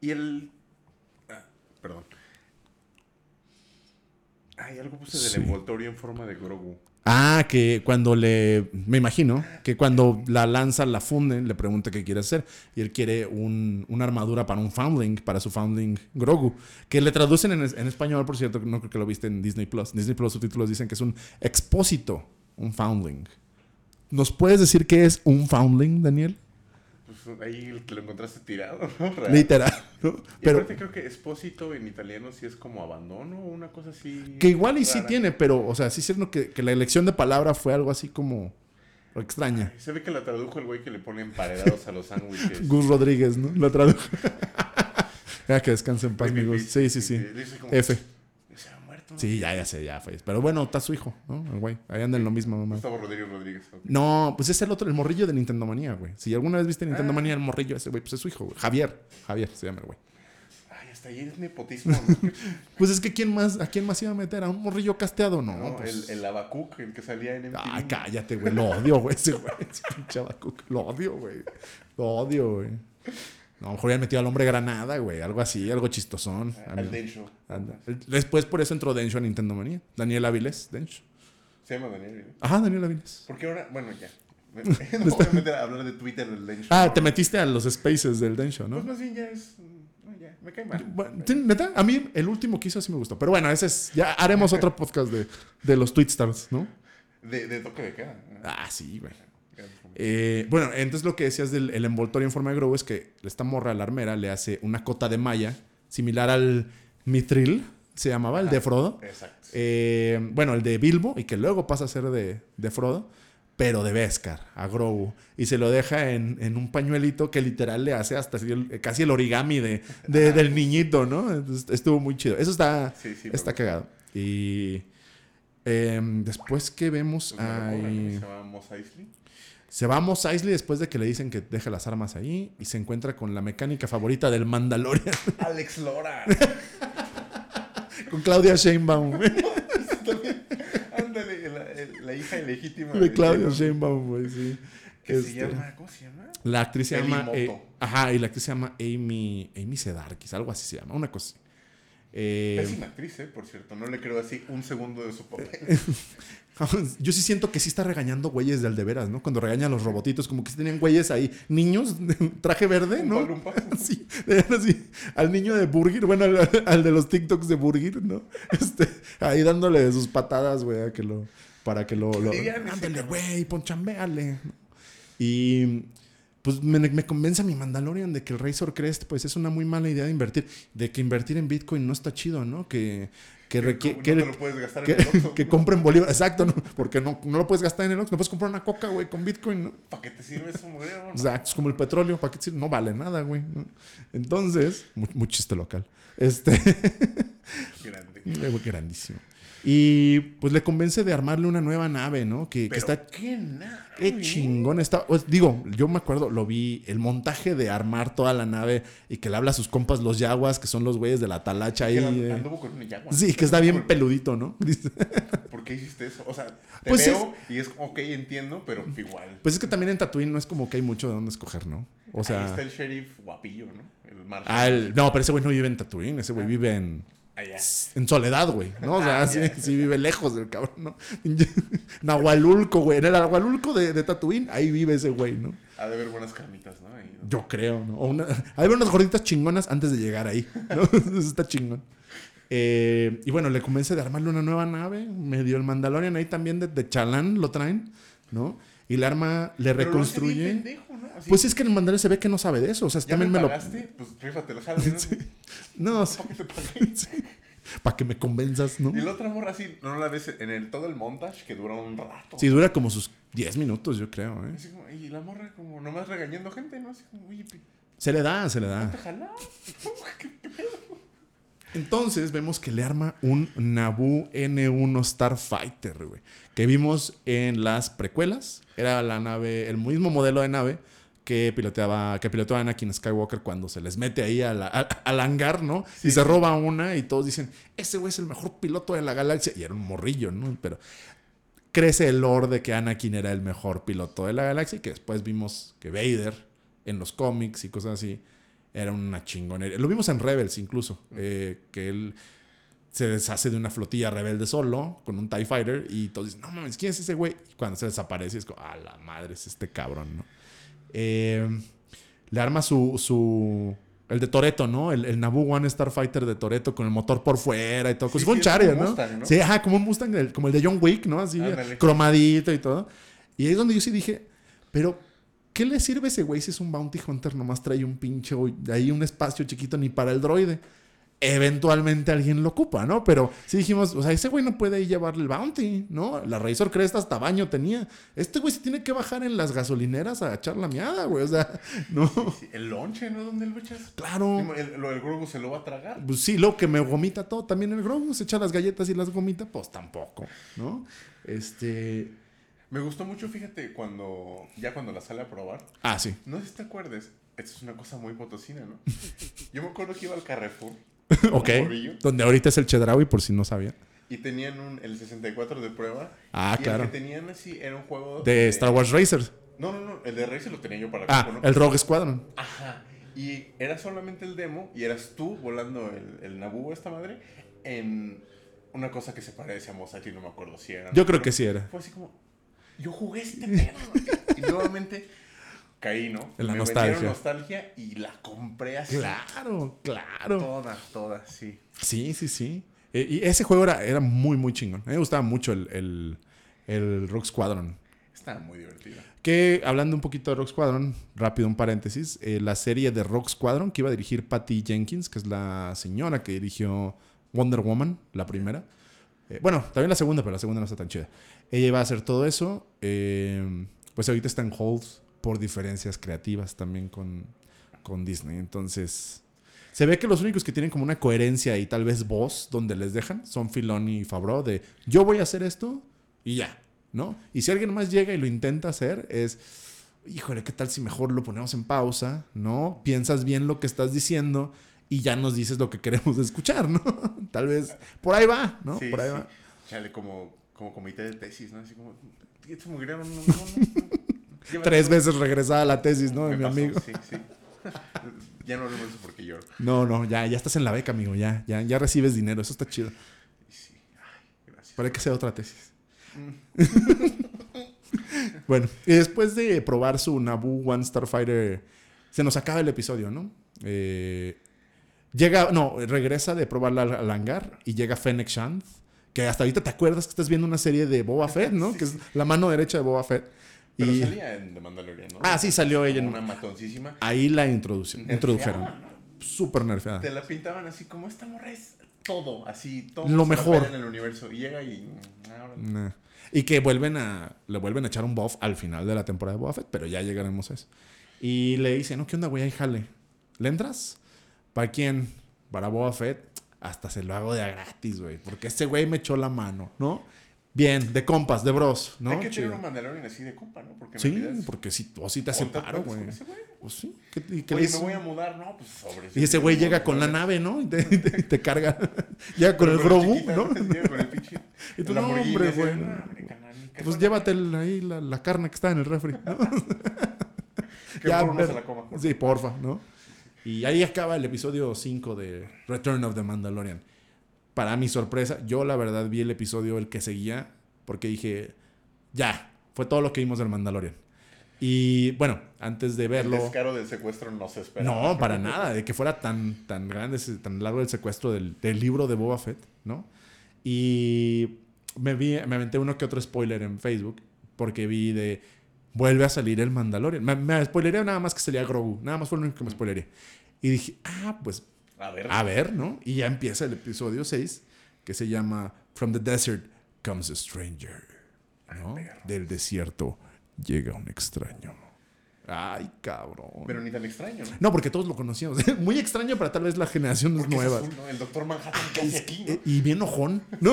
Y el... ah, perdón. Ay, algo puse del Sí. envoltorio en forma de Grogu. Ah, que cuando le. Me imagino que cuando la lanza, la funden, le pregunta qué quiere hacer. Y él quiere un- una armadura para un Foundling, para su Foundling Grogu. Que le traducen en español, por cierto, no creo que lo viste en Disney Plus. Disney Plus subtítulos dicen que es un expósito, un Foundling. ¿Nos puedes decir qué es un Foundling, Daniel? Pues ahí te lo encontraste tirado, ¿no? (laughs) Real. Literal. ¿no? Y Pero aparte creo que expósito en italiano sí es como abandono o una cosa así. que igual y sí rara. tiene, pero, o sea, sí es cierto que, que la elección de palabra fue algo así como extraña. Se ve que la tradujo el güey que le pone emparedados a los sándwiches. (laughs) Gus Rodríguez, ¿no? Lo tradujo. ya (laughs) que descanse en paz, amigos. Sí, sí, sí. F. Sí, ya, ya sé, ya fue. Pero bueno, está su hijo, ¿no? El güey. Ahí anda en lo mismo, mamá. Gustavo Rodríguez Rodríguez. No, pues es el otro, el morrillo de Nintendo Manía, güey. Si alguna vez viste Nintendo Ah. Manía, el morrillo ese, güey, pues es su hijo, güey. Javier. Javier se llama el güey. Ay, hasta ahí es nepotismo. ¿no? (laughs) Pues es que ¿quién más, ¿a quién más iba a meter? ¿A un morrillo casteado? No, No, pues... el, el Abacuc, el que salía en MTV. Ay, cállate, güey. Lo odio, güey, ese güey. Ese pinche Abacuc. Lo odio, güey. Lo odio, güey. A lo mejor habían metido al hombre granada, güey. Algo así, algo chistosón. Al. Densho. Después por eso entró Dencho a Nintendo Manía. Daniel Avilés, Dencho. Se llama Daniel. ¿no? Ajá, Daniel Avilés. Porque ahora, bueno, ya. (laughs) Me- (laughs) no voy a meter a hablar de Twitter del Densho. Ah, te metiste a los spaces del Dencho, Pues ¿no? más bien ya es. no, ya, me cae mal. Bueno, ¿sí, ¿Neta? A mí el último que hizo sí me gustó. Pero bueno, ese es. Ya haremos otro (laughs) podcast de, de los Tweetstars, ¿no? De, de toque de queda. Ah, sí, güey. Eh, bueno, entonces lo que decías del el envoltorio en forma de globo es que esta morra, la armera, le hace una cota de malla similar al Mithril, se llamaba, el de Frodo. Exacto. Eh, bueno, el de Bilbo y que luego pasa a ser de, de Frodo, pero de Beskar, a Grogu. Y se lo deja en, en un pañuelito que literal le hace hasta el- casi el origami de, de- del (laughs) niñito, ¿no? Entonces, estuvo muy chido. Eso está, Sí, sí. me está cagado. Y em, después que vemos Pues ahí... Se llama Mos Eisley. Se va a Mos Eisley después de que le dicen que deje las armas ahí y se encuentra con la mecánica favorita del Mandalorian, (laughs) Alex Lora. con Claudia Sheinbaum, güey. (laughs) Ándale, la, la hija ilegítima De Claudia Sheinbaum, Sheinbaum, güey, sí. Que se Este, llama, ¿cómo se llama? La actriz se llama. Eh, ajá, y la actriz se llama Amy. Amy Sedarkis, algo así se llama, una cosa. así. Eh, Pésima actriz, ¿eh? Por cierto. No le creo así un segundo de su papel. (laughs) (laughs) yo sí siento que sí está regañando güeyes del de veras, ¿no? Cuando regaña a los robotitos, como que sí tenían güeyes ahí, niños, (laughs) traje verde, ¿no? (laughs) Sí. Al niño de Burger, bueno, al, al de los TikToks de Burger, ¿no? Este, ahí dándole sus patadas, güey, a que lo, para que lo, lo ándale, güey, ponchambeale. Y pues me, me convence a mi Mandalorian de que el Razor Crest, pues es una muy mala idea de invertir, de que invertir en Bitcoin no está chido, ¿no? Que, que, requiere no que, te lo puedes gastar que, en el Oxxo. (laughs) que compren bolívar, exacto, ¿no? porque no, no lo puedes gastar en el Oxxo, no puedes comprar una coca, güey, con Bitcoin, ¿no? ¿Para qué te sirve eso? No. Exacto, es como el petróleo, ¿para qué te sirve? No vale nada, güey. ¿no? Entonces, muy, muy chiste local. Este, (laughs) Grande. güey, grandísimo. Y pues le convence de armarle una nueva nave, ¿no? Que, está qué chingón está. Pues, digo, yo me acuerdo, lo vi, el montaje de armar toda la nave y que le habla a sus compas los yaguas, que son los güeyes de la talacha ahí. eh. Anduvo con un yagua. Sí, que está bien peludito, ¿no? (laughs) ¿Por qué hiciste eso? O sea, te Pues veo y es ok, entiendo, pero igual. Pues es que también en Tatooine no es como que hay mucho de dónde escoger, ¿no? O Ahí sea. está el sheriff guapillo, ¿no? El Marshall. ah, el- no, pero ese güey no vive en Tatooine, ese güey vive en. Allá. En soledad, güey, ¿no? O sea, Ah, sí, sí vive lejos del cabrón, ¿no? (laughs) Nahualulco, güey. En el Nahualulco de, de Tatooine, ahí vive ese güey, ¿no? Ha de haber buenas carnitas, ¿no? Ahí, ¿no? Yo creo, ¿no? O una, hay unas gorditas chingonas antes de llegar ahí, ¿no? (laughs) Eso está chingón. Eh, y bueno, le convence de armarle una nueva nave. Medio el Mandalorian ahí también de, de Chalán lo traen, ¿no? Y el arma le Pero lo hace bien reconstruye. pendejo, ¿no? Así, Pues es que el Mandalorian se ve que no sabe de eso. O sea, ya también me me, lo. pagaste, pues rífatelo, jálate, ¿no? (laughs) No, sí, ¿Para (laughs) qué te pagué? para que me convenzas, ¿no? Y la otra morra así, no la ves en el, todo el montage que dura un rato. Sí, dura como sus 10 minutos, yo creo, ¿eh? Así como, y la morra como nomás regañando gente, ¿no? Así como, oye, pi- Se le da, se le da. (laughs) Entonces vemos que le arma un Naboo N1 Starfighter, güey. Que vimos en las precuelas. Era la nave, el mismo modelo de nave que piloteaba, que piloteaba Anakin Skywalker cuando se les mete ahí a la- a- al hangar, ¿no? y se roba una y todos dicen, ese güey es el mejor piloto de la galaxia. Y era un morrillo, ¿no? Pero crece el lore de que Anakin era el mejor piloto de la galaxia y que después vimos que Vader en los cómics y cosas así era una chingonería. Lo vimos en Rebels incluso, eh, que él se deshace de una flotilla rebelde solo con un TIE Fighter y todos dicen, no mames, ¿quién es ese güey? Y cuando se desaparece es como, a la madre, es este cabrón, ¿no? Eh, le arma su, su... El de Toreto, ¿no? El, el Naboo One Starfighter de Toreto con el motor por fuera y todo. Como Sí, un sí, Charger, como ¿no? un Mustang, ¿no? Sí, ajá, como un Mustang, el- como el de John Wick, ¿no? Así, Ándale. cromadito y todo. Y ahí es donde yo sí dije, pero ¿qué le sirve ese güey si es un Bounty Hunter? Nomás trae un pinche, de ahí un espacio chiquito ni para el droide. Eventualmente alguien lo ocupa, ¿no? Pero sí dijimos, o sea, ese güey no puede llevarle el Bounty, ¿no? La Razor Crest hasta baño tenía. Este güey se tiene que bajar en las gasolineras a echar la miada, güey. O sea, (laughs) no. Sí, el lonche, ¿no? ¿Dónde lo echas? Claro. El, lo del Grogu se lo va a tragar. Pues sí, lo que me gomita todo. También el Grogu se echa las galletas y las gomita, pues tampoco, ¿no? Este. Me gustó mucho, fíjate, cuando ya cuando la sale a probar. Ah, sí. No sé si te acuerdes, esto es una cosa muy potosina, ¿no? (laughs) Yo me acuerdo que iba al Carrefour (laughs) ok. Donde ahorita es el Chedraui, por si no sabía. y tenían un, el 64 de prueba. Ah, y claro. El que tenían así era un juego De Star Wars Racers. No, no, no, el de Racer lo tenía yo para Ah, el Rogue Squadron. Ajá. Y era solamente el demo y eras tú volando el, el Naboo, esta madre, en una cosa que se parece a Mos Eisley, no me acuerdo si era. Yo creo que sí era. Fue así como, yo jugué este (laughs) pedo. y nuevamente caí, ¿no? La Me nostalgia. metieron nostalgia y la compré así. Claro, claro. Toda, toda, sí. Sí, sí, sí. Eh, y ese juego era, era muy, muy chingón. A mí me gustaba mucho el, el, el Rogue Squadron. Estaba muy divertida. Que hablando un poquito de Rogue Squadron, rápido un paréntesis, eh, la serie de Rogue Squadron que iba a dirigir Patty Jenkins, que es la señora que dirigió Wonder Woman, la primera. Eh, bueno, también la segunda, pero la segunda no está tan chida. Ella iba a hacer todo eso. eh, pues ahorita está en hold por diferencias creativas también con, con Disney. Entonces, se ve que los únicos que tienen como una coherencia y tal vez voz donde les dejan son Filoni y Favreau de yo voy a hacer esto y ya. ¿no? Y si alguien más llega y lo intenta hacer, es, híjole, ¿qué tal si mejor lo ponemos en pausa, ¿no? Piensas bien lo que estás diciendo y ya nos dices lo que queremos escuchar, ¿no? (laughs) Tal vez por ahí va, ¿no? Sí, por ahí sí. va. Chale, como, como comité de tesis, ¿no? Así como, "Esto me gritaron, (laughs) no, no, no, no. Llévatelo". Tres veces regresada la tesis, ¿no? De mi pasó, amigo. Sí, sí. (laughs) ya no hablemos de eso porque lloro. No, no, ya, ya estás en la beca, amigo, ya, ya, ya recibes dinero, eso está chido. Sí, ay, gracias. Hay que hacer otra tesis. (laughs) bueno, y después de probar su Naboo One Starfighter, se nos acaba el episodio, ¿no? Eh, llega, no, regresa de probarla al, hangar y llega Fennec Shand, que hasta ahorita te acuerdas que estás viendo una serie de Boba (laughs) Fett, ¿no? Sí, que es la mano derecha de Boba Fett. Pero y salía en The Mandalorian, ¿no? Ah, sí, salió ella en- Una matoncísima. ahí la introducción, introdujeron. Súper nerfeada. Te la pintaban así como esta morra es todo, así, todo. Lo mejor. en el universo. Y llega y. mm, Nah. Y que vuelven a. Le vuelven a echar un buff al final de la temporada de Boba Fett, pero ya llegaremos a eso. Y le dice, no, ¿qué onda, güey? Ahí jale. ¿Le entras? ¿Para quién? Para Boba Fett. Hasta se lo hago de a gratis, güey. Porque este güey me echó la mano, ¿no? Bien, de compas, de bros, ¿no? Hay que tener un Mandalorian así de compa, ¿no? Porque Sí, realidad porque si tú sí te hace paro, güey. Pues sí. ¿Qué, y qué Oye, hizo? me voy a mudar, no, pues sobre. Y ese güey llega con la nave, ¿no? Y te, (laughs) te- te carga. llega con el Pero Grogu, chiquita, ¿no? (laughs) Con el pinche. (laughs) Y tú, no, hombre, güey. no, Pues llévate el- ahí la, la carne que está en el refri. ¿no? Que Ya, por se la coma. Sí, porfa, ¿no? Y ahí acaba el episodio 5 de Return of the Mandalorian. Para mi sorpresa, yo la verdad vi el episodio el que seguía porque dije, ya, fue todo lo que vimos del Mandalorian. Y bueno, antes de El verlo... descaro del secuestro no se espera. No, para nada, de que fuera tan, tan grande, tan largo el secuestro del, del libro de Boba Fett, ¿no? Y me, vi, me aventé uno que otro spoiler en Facebook, porque vi de, vuelve a salir el Mandalorian. Me, me spoileré nada más que salía Grogu, nada más fue lo único que me spoileré. Y dije, ah, pues A ver. a ver, ¿no? Y ya empieza el episodio 6, que se llama From the Desert Comes a Stranger, ¿no? Del desierto llega un extraño. Ay, cabrón. Pero ni tan extraño, ¿no? No, porque todos lo conocíamos. (laughs) Muy extraño para tal vez las generaciones Porque es nuevas. azul, ¿no? El doctor Manhattan aquí, Eh, Y bien ojón, (laughs) ¿no?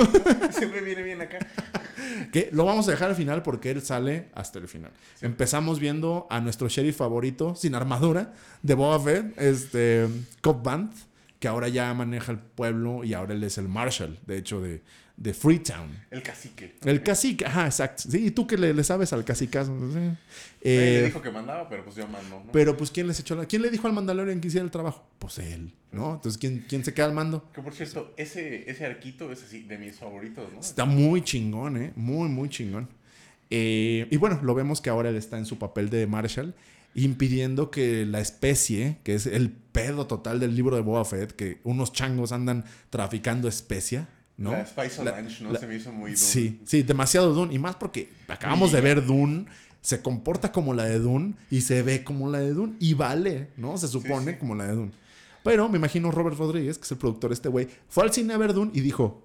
Siempre viene bien acá. (laughs) que lo vamos a dejar al final porque él sale hasta el final. Empezamos viendo a nuestro sheriff favorito, sin armadura, de Boba Fett, este, Cobb Vanth, que ahora ya maneja el pueblo y ahora él es el Marshal, de hecho, de, de Freetown. El cacique. El cacique, ajá, exacto. Sí, y tú que le, le sabes al cacicazo. Eh, le dijo que mandaba, pero pues yo mando, ¿no? pero pues, ¿quién les echó la... ¿Quién le dijo al Mandalorian que hiciera el trabajo? Pues él, ¿no? Entonces, ¿quién, quién se queda al mando? Que por cierto, ese, ese arquito es así, de mis favoritos, ¿no? Está muy chingón, ¿eh? Muy, muy chingón. Eh, y bueno, lo vemos que ahora él está en su papel de Marshall, impidiendo que la especie, que es el pedo total del libro de Boba Fett, que unos changos andan traficando especia, ¿no? La Spice La- Orange, ¿no? la- Se me hizo muy duro. Sí, sí, demasiado Dune. Y más porque acabamos de ver Dune, se comporta como la de Dune y se ve como la de Dune y vale, ¿no? Se supone sí. como la de Dune. Pero me imagino Robert Rodríguez, que es el productor de este güey, fue al cine a ver Dune y dijo,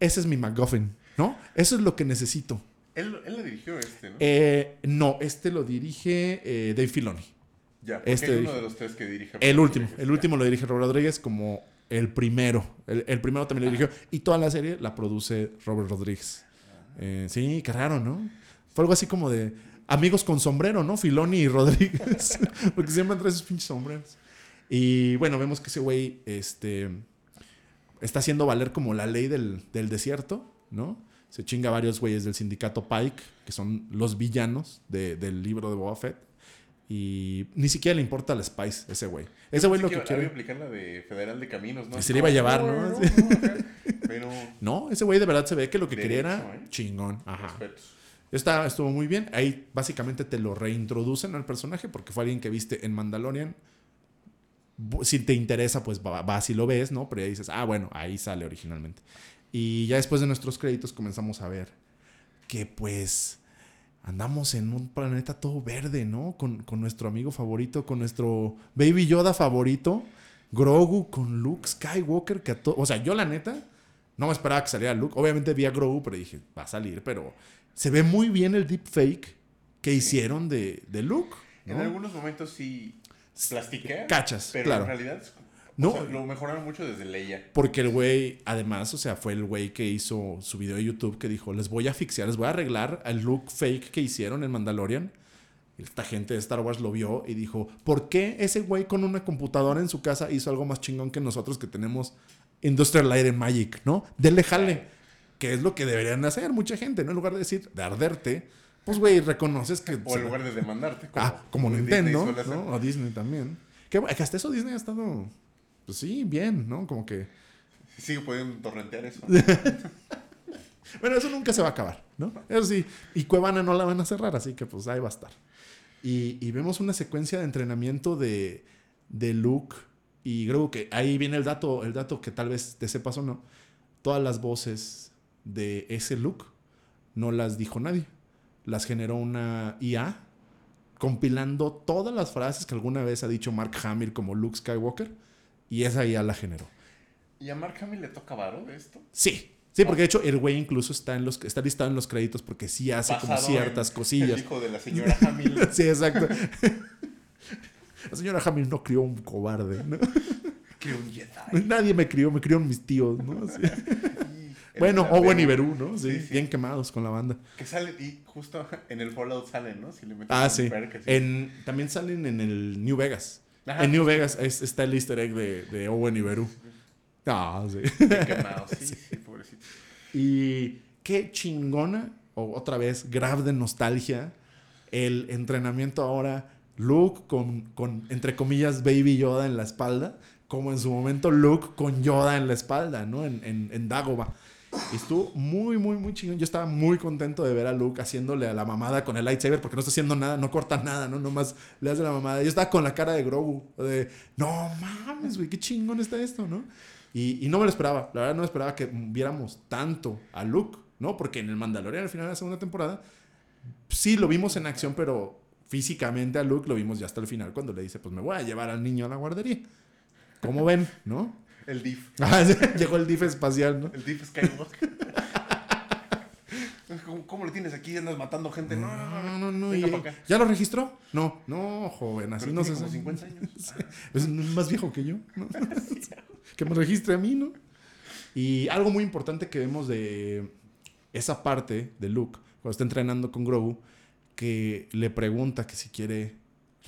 ese es mi MacGuffin, ¿no? Eso es lo que necesito. Él, él la dirigió este, ¿no? Eh, no, este lo dirige eh, Dave Filoni. ya, este hay uno dirige- de los tres que dirige. El último, el Ya. último lo dirige Robert Rodríguez como el primero. El, el primero también lo dirigió. Y toda la serie la produce Robert Rodríguez. Eh, sí, qué raro, ¿no? Fue algo así como de amigos con sombrero, ¿no? Filoni y Rodríguez. (laughs) Porque siempre trae esos pinches sombreros. Y bueno, vemos que ese güey este, está haciendo valer como la ley del, del desierto, ¿no? Se chinga a varios güeyes del sindicato Pike, que son los villanos de- del libro de Boba Fett. Y ni siquiera le importa la Spice, ese güey. Ese güey lo que Había quiere. aplicar la de Federal de Caminos, ¿no? Que se le iba a llevar, ¿no? acá. (laughs) Pero. No, ese güey de verdad se ve que lo que quería era ¿eh? chingón. Ajá. respetos. Está, estuvo muy bien. Ahí básicamente te lo reintroducen al personaje porque fue alguien que viste en Mandalorian. Si te interesa, pues va- vas y lo ves, ¿no? Pero ya dices, ah, bueno, ahí sale originalmente. Y ya después de nuestros créditos comenzamos a ver que pues andamos en un planeta todo verde, ¿no? Con, con nuestro amigo favorito, con nuestro Baby Yoda favorito, Grogu, con Luke Skywalker, que a O sea, yo la neta no me esperaba que saliera Luke. Obviamente vi a Grogu, pero dije, va a salir, pero se ve muy bien el deepfake que hicieron de, de Luke. ¿no? En algunos momentos sí plastiquea. Cachas, pero claro. en realidad No. O sea, lo mejoraron mucho desde Leia. Porque el güey, además, o sea, fue el güey que hizo su video de YouTube que dijo, les voy a asfixiar, les voy a arreglar el look fake que hicieron en Mandalorian. Esta gente de Star Wars lo vio y dijo, ¿por qué ese güey con una computadora en su casa hizo algo más chingón que nosotros que tenemos Industrial Light and Magic, ¿no? Dele jale. Que es lo que deberían hacer mucha gente, ¿no? En lugar de decir, de arderte, pues güey, reconoces que... O en lugar de demandarte. Como, ah, como Disney Nintendo, hacer. ¿no? O Disney también. Que, que hasta eso Disney ha estado, pues sí, bien, ¿no? Como que... Sigue pudiendo torrentear eso. (laughs) Bueno, eso nunca se va a acabar, ¿no? Eso sí. Y Cuevana no la van a cerrar, así que pues ahí va a estar. Y, y vemos una secuencia de entrenamiento de, de Luke y Grogu, que ahí viene el dato, el dato que tal vez te sepas o no. Todas las voces de ese Luke no las dijo nadie. Las generó una IA compilando todas las frases que alguna vez ha dicho Mark Hamill como Luke Skywalker y esa IA la generó. ¿Y a Mark Hamill le toca varo de esto? Sí. Sí, porque de hecho el güey incluso está, en los, está listado en los créditos porque sí hace como ciertas en cosillas. El hijo de la señora Hamill. (laughs) sí, exacto. (laughs) La señora Hamill no crió un cobarde. ¿no? (laughs) que un Jedi. Nadie me crió, me criaron mis tíos, ¿no? Sí. Bueno, Owen y Berú, ¿no? Sí, Sí, sí. bien quemados con la banda. Que sale y justo en el Fallout salen, ¿no? Si le metes Ah, sí. así. En, también salen en el New Vegas. Ajá. En New Vegas es- está el easter egg de, de Owen y Berú. Ah, sí. Quemado. (laughs) Sí, sí, pobrecito. Y qué chingona, o otra vez, grab de nostalgia, el entrenamiento ahora, Luke con, con, entre comillas, Baby Yoda en la espalda, como en su momento Luke con Yoda en la espalda, ¿no? En, en, en Dagobah. Y estuvo muy, muy, muy chingón. Yo estaba muy contento de ver a Luke haciéndole a la mamada con el lightsaber, porque no está haciendo nada, no corta nada, ¿no? Nomás le hace la mamada. Yo estaba con la cara de Grogu, de, no mames, güey, qué chingón está esto, ¿no? Y, y no me lo esperaba. La verdad no me esperaba que viéramos tanto a Luke, ¿no? Porque en el Mandalorian al final de la segunda temporada sí lo vimos en acción, pero físicamente a Luke lo vimos ya hasta el final cuando le dice, pues me voy a llevar al niño a la guardería. ¿Cómo ven? ¿No? El DIF. (laughs) Ah, sí, Llegó el DIF espacial, ¿no? El DIF Skywalker. (laughs) ¿Cómo, ¿Cómo lo tienes aquí? Andas matando gente. No, no, no. No. Venga. ¿Ya lo registró? No, no, joven, así Pero no tiene se como sabe. 50 años. (laughs) Es más viejo que yo, ¿no? que me registre a mí, ¿no? Y algo muy importante que vemos de esa parte de Luke, cuando está entrenando con Grogu, que le pregunta que si quiere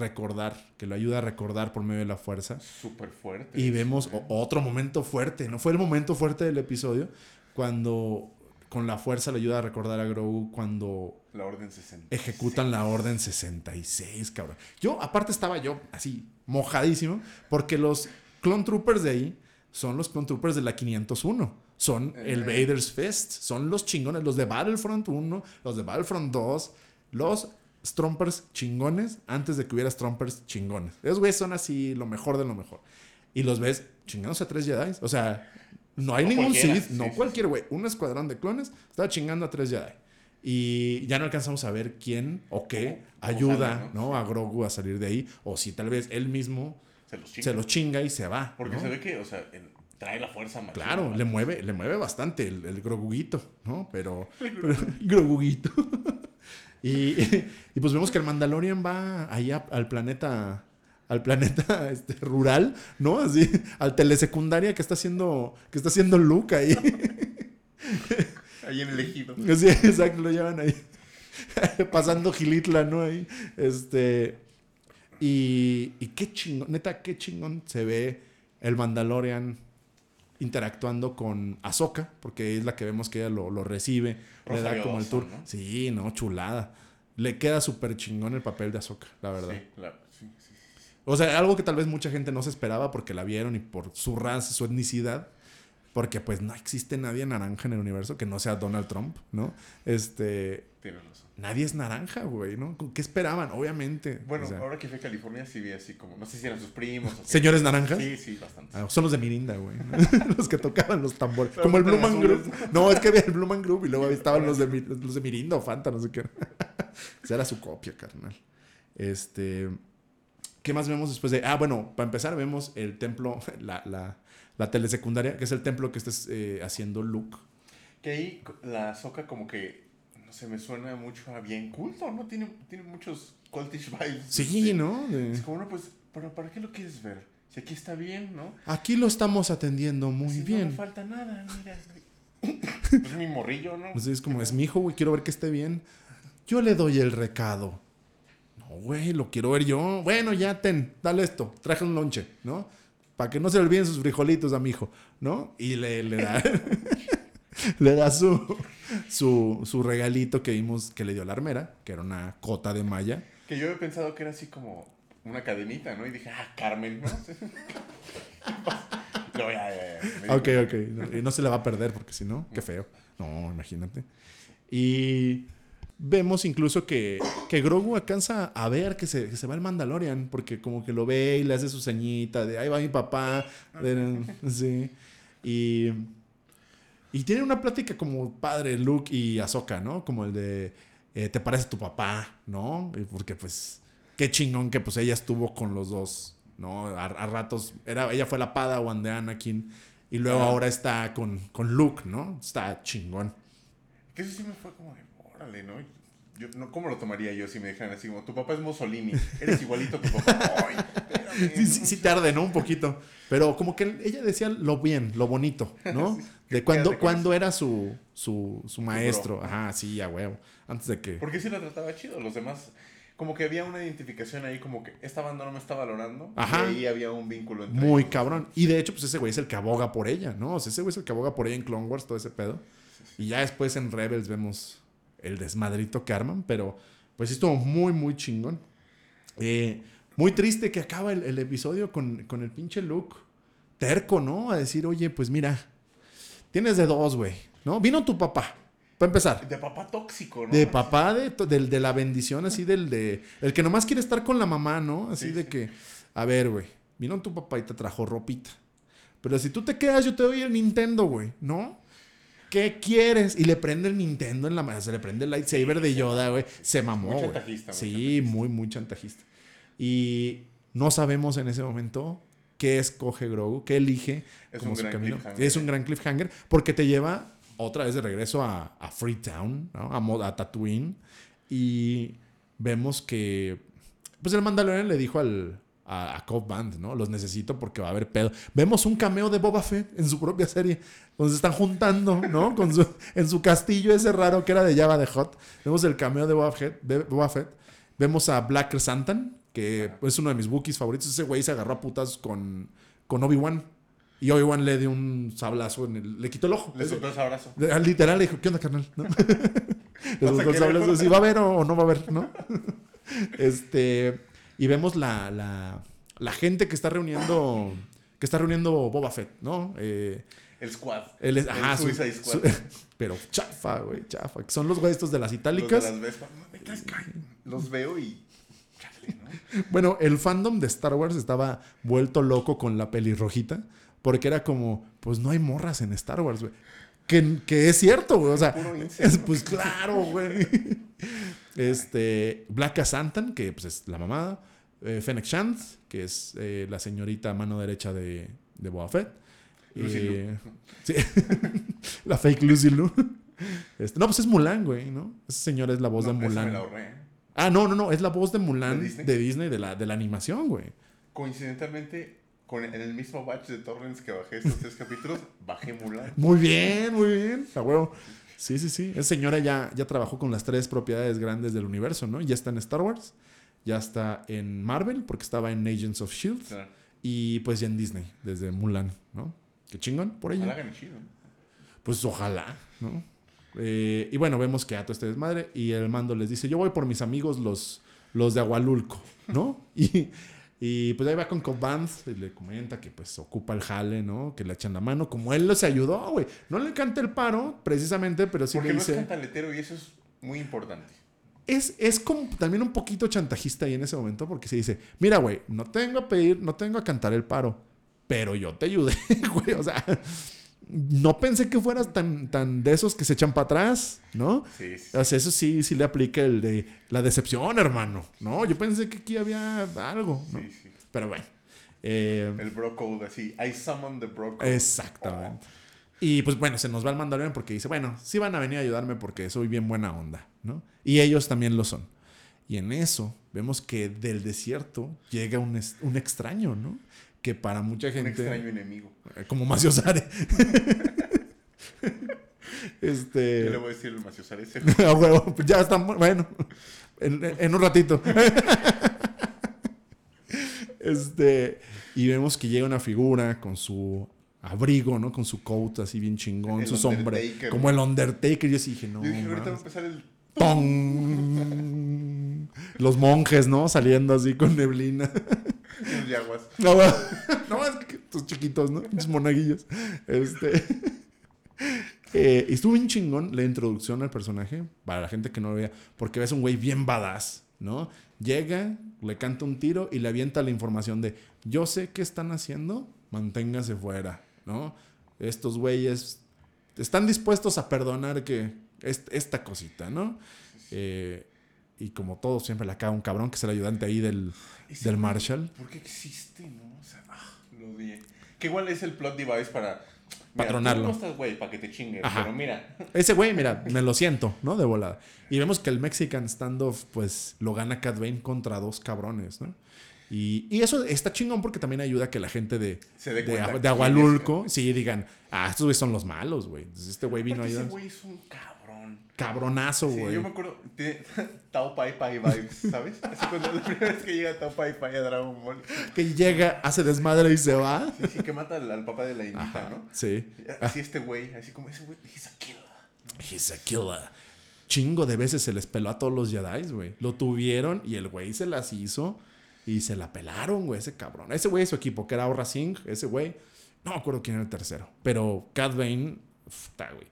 recordar, que lo ayuda a recordar por medio de la fuerza. Súper fuerte. Y vemos otro momento fuerte, ¿no? Fue el momento fuerte del episodio, cuando con la fuerza le ayuda a recordar a Grogu cuando La Orden 60. ejecutan la orden 66, cabrón. Yo, aparte, estaba yo así, mojadísimo, porque los Clone Troopers de ahí son los Clone Troopers de la 501. Son el Eh. Vader's Fist, son los chingones, los de Battlefront 1, los de Battlefront 2, los Stompers chingones antes de que hubiera Stompers chingones. Esos güeyes son así lo mejor de lo mejor. Y los ves chingándose a tres Jedi. O sea, no hay No ningún Sith, sí, no sí, cualquier güey. Un escuadrón de clones estaba chingando a tres Jedi. Y ya no alcanzamos a ver quién o qué ¿Cómo- cómo ayuda sale, ¿no? no? a Grogu a salir de ahí. O si tal vez él mismo Se los chinga. se los chinga y se va. Porque ¿no? se ve que, o sea, trae la fuerza. Claro, le mueve, le mueve bastante el, el Groguguito, ¿no? Pero. (laughs) pero- (laughs) Groguguito. Y, (laughs) y pues vemos que el Mandalorian va ahí a- al planeta. Al planeta (laughs) este, rural, ¿no? Así, al telesecundaria que está haciendo. Que está haciendo Luke ahí. (laughs) Ahí en el ejido. Sí, exacto, lo llevan ahí. Pasando Gilitla, ¿no? Ahí. Este. Y, y qué chingón, neta, qué chingón se ve el Mandalorian interactuando con Ahsoka, porque es la que vemos que ella lo, lo recibe, le da como el tour. ¿no? Sí, no, chulada. Le queda súper chingón el papel de Ahsoka, la verdad. Sí, claro. Sí, sí, sí. O sea, algo que tal vez mucha gente no se esperaba porque la vieron y por su raza, su etnicidad. Porque pues no existe nadie naranja en el universo que no sea Donald Trump, ¿no? Este, Tienes razón. nadie es naranja, güey, ¿no? ¿Qué esperaban? Obviamente. Bueno, o sea, ahora que fui a California sí vi así como, no sé si eran sus primos o. ¿Señores naranjas? Sí, sí, bastante. Ah, son los de Mirinda, güey. (laughs) los que tocaban los tambores. Pero Como el Blue Man Group. No, es que había el Blue Man Group y luego estaban los de, los de Mirinda o Fanta, no sé qué. (laughs) Esa era su copia, carnal. Este. ¿Qué más vemos después de.? Ah, bueno, para empezar, vemos el templo, (laughs) la, la, la telesecundaria, que es el templo que está eh, haciendo Luke. Que ahí la soca como que, no sé, me suena mucho a bien culto, ¿no? Tiene, tiene muchos cultish vibes. Sí, Este, ¿no? De- Es como, no, pues, ¿pero para qué lo quieres ver? Si aquí está bien, ¿no? Aquí lo estamos atendiendo muy Si No bien. me falta nada, mira. (coughs) Es mi morrillo, ¿no? Pues es como, es mi hijo, güey, quiero ver que esté bien. Yo le doy el recado. No, güey, lo quiero ver yo. Bueno, ya ten, dale esto, traje un lonche, ¿no? Para que no se le olviden sus frijolitos a mi hijo, ¿no? Y le, le da, (laughs) le da su, su, su regalito que vimos que le dio la armera, que era una cota de malla. Que yo he pensado que era así como una cadenita, ¿no? Y dije, ah, Carmen, ¿no? (laughs) no, ya, ya, Ok, ok. No, y no se le va a perder porque si no, qué feo. No, imagínate. Y vemos incluso que, que Grogu alcanza a ver que se, que se va el Mandalorian porque como que lo ve y le hace su ceñita de ahí va mi papá. de- sí. Y, y tiene una plática como padre Luke y Ahsoka, ¿no? Como el de eh, te parece tu papá, ¿no? Porque pues qué chingón que pues ella estuvo con los dos, ¿no? A, a ratos, era, ella fue la Padawan de Anakin y luego ahora está con, con Luke, ¿no? Está chingón. Que eso sí me fue como de, órale, ¿no? Yo, no ¿Cómo lo tomaría yo si me dijeran así como, tu papá es Mussolini, eres igualito a tu papá? (laughs) Ay, espérame, Sí, sí, no sí tarde, ¿no? Un poquito. Pero como que ella decía lo bien, lo bonito, ¿no? (laughs) De cuando, cuando era su, su, su bro. maestro. Ajá, sí, a huevo. Antes de que... Porque sí lo trataba chido, los demás... Como que había una identificación ahí, como que esta banda no me está valorando. Ajá. Y ahí había un vínculo entre Muy ellos. cabrón. Y de hecho, pues ese güey es el que aboga por ella, ¿no? O sea, ese güey es el que aboga por ella en Clone Wars, todo ese pedo. Y ya después en Rebels vemos el desmadrito que arman, pero pues estuvo muy, muy chingón. Eh, muy triste que acaba el, el episodio con, con el pinche Luke terco, ¿no? A decir, oye, pues mira, tienes de dos, güey, ¿no? Vino tu papá, para empezar. De papá tóxico, ¿no? De papá, de, del- de la bendición, así del de. El que nomás quiere estar con la mamá, ¿no? Así Sí, de sí. que. A ver, güey. Vino tu papá y te trajo ropita. Pero si tú te quedas, yo te doy el Nintendo, güey. ¿No? ¿Qué quieres? Y le prende el Nintendo en la mano. Se le prende el lightsaber de Yoda, güey. Se mamó, Muy chantajista, muy Sí, chantajista. muy, muy chantajista. Y no sabemos en ese momento qué escoge Grogu, qué elige Es como un su gran camino. Es un gran cliffhanger porque te lleva otra vez de regreso a, a Freetown, ¿no? a, a Tatooine. Y vemos que pues el Mandalorian le dijo al, a, a Cobb Band, ¿no? Los necesito porque va a haber pedo. Vemos un cameo de Boba Fett en su propia serie, donde se están juntando, ¿no? Con su, en su castillo ese raro que era de Java de Hot. Vemos el cameo de Boba Fett. de Boba Fett. Vemos a Black Santan, que es uno de mis Wookiees favoritos. Ese güey se agarró a putas con, con Obi-Wan. Y Obi-Wan le dio un sablazo, en el, le quitó el ojo. Le soltó ese abrazo. De- Literal le dijo, ¿qué onda, carnal? ¿No? (laughs) Le ¿Vas a soltó el sablazo? ¿sí va a haber o, o no va a haber? ¿No? (laughs) este, y vemos la, la, la gente que está reuniendo, que está reuniendo Boba Fett, ¿no? Eh, El squad. ajá, el su- su- Squad. (laughs) pero chafa, güey, chafa. Son los güeyes estos de las Los de itálicas. las. Los veo y... Chale, ¿no? (laughs) Bueno, el fandom de Star Wars estaba vuelto loco con la pelirrojita, porque era como, pues no hay morras en Star Wars, güey. Que, que es cierto, güey. O sea, es, (laughs) pues claro, güey. Este, Black Santan, que pues es la mamada. Eh, Fennec Shand, que es eh, la señorita mano derecha de, de Boba Fett. Lucy (laughs) sí. (laughs) la fake Lucy Lu. Este, no, pues es Mulan, güey, ¿no? Esa señora es la voz No, de Mulan. me la ahorré. Ah, no, no, no, es la voz de Mulan ¿De de Disney? De, la, de la animación, güey. Coincidentalmente, con, en el mismo batch de torrents que bajé estos tres capítulos, bajé Mulan. Muy bien, muy bien. A huevo. Sí, sí, sí. Esa señora ya, ya trabajó con las tres propiedades grandes del universo, ¿no? Ya está en Star Wars, ya está en Marvel, porque estaba en Agents of Shield, Claro. Y pues ya en Disney, desde Mulan, ¿no? Qué chingón por Ojalá ella. chido. ¿no? Pues ojalá, ¿no? Eh, y bueno, vemos que Ato este desmadre y el mando les dice, yo voy por mis amigos los, los de Agualulco, ¿no? (laughs) Y, y pues ahí va con Cobb Vanth y le comenta que pues ocupa el jale, ¿no? Que le echan la mano, como él los ayudó, güey. No le encanta el paro, precisamente, pero sí Porque le no es dice... cantaletero y eso es muy importante. Es, es como también un poquito chantajista ahí en ese momento porque se dice, mira, güey, no tengo a pedir, no tengo a cantar el paro, pero yo te ayudé, (laughs) güey. O sea, no pensé que fueras tan, tan de esos que se echan para atrás, ¿no? Sí, sí. O sea, eso sí, sí le aplica el de la decepción, hermano. No, yo pensé que aquí había algo, ¿no? sí, sí. Pero bueno. eh, El bro code, así. I summon the bro code. Exactamente. Y pues bueno, se nos va el Mandalorian porque dice, bueno, sí van a venir a ayudarme porque soy bien buena onda, ¿no? Y ellos también lo son. Y en eso vemos que del desierto llega un, un extraño, ¿no? que para mucha Un gente... extraño enemigo. eh, Como Maciosare. (laughs) Yo le este... voy a decir el Maciosare ese. (laughs) a huevo, ya está, bueno, en, en un ratito. (laughs) este, y vemos que llega una figura con su abrigo, ¿no? Con su coat así bien chingón, El su. Undertaker. Como el Undertaker. Yo sí dije, no. Yo dije, ahorita va a empezar el. ¡Pong! Los monjes, ¿no? Saliendo así con neblina. Los yaguas. (laughs) No, no, es que tus chiquitos, ¿no? Tus monaguillos. Este. (laughs) eh, y estuvo bien chingón la introducción al personaje, para la gente que no lo vea, porque ves un güey bien badass, ¿no? Llega, le canta un tiro y le avienta la información de: Yo sé qué están haciendo, manténgase fuera, ¿no? Estos güeyes están dispuestos a perdonar que est- esta cosita, ¿no? Eh, y como todo, siempre le acaba un cabrón que es el ayudante ahí del, del Marshall. ¿Por qué existe, no? O sea, ah, lo odié. Que igual es el plot device para. Mira, Patronarlo. Tú no estás, güey, para que te chingues. Ajá. Pero mira. Ese güey, mira, me lo siento, ¿no? De volada. Y vemos que el Mexican Standoff, pues, lo gana Cat Bane contra dos cabrones, ¿no? Y, y eso está chingón porque también ayuda a que la gente de, Se de, de Agualulco, sí, digan, ah, estos güeyes son los malos, güey. Este güey vino ahí, ese güey es un cabrón. cabronazo, Sí, güey. yo me acuerdo. Tiene (laughs) Tao Pai Pai vibes, ¿sabes? Así cuando la primera vez que llega Tao Pai Pai a Dragon Ball. Que llega, hace desmadre y se va. Sí, sí, que mata al, al papá de la indita, Ajá, ¿no? sí. Así este güey, así como ese güey, he's a killer. He's a killer. Chingo de veces se les peló a todos los Jedi, güey. Lo tuvieron y el güey se las hizo y se la pelaron, güey, ese cabrón. Ese güey es su equipo, que era Aurra Singh, ese güey. No me acuerdo quién era el tercero. Pero Cat Bane, puta, güey.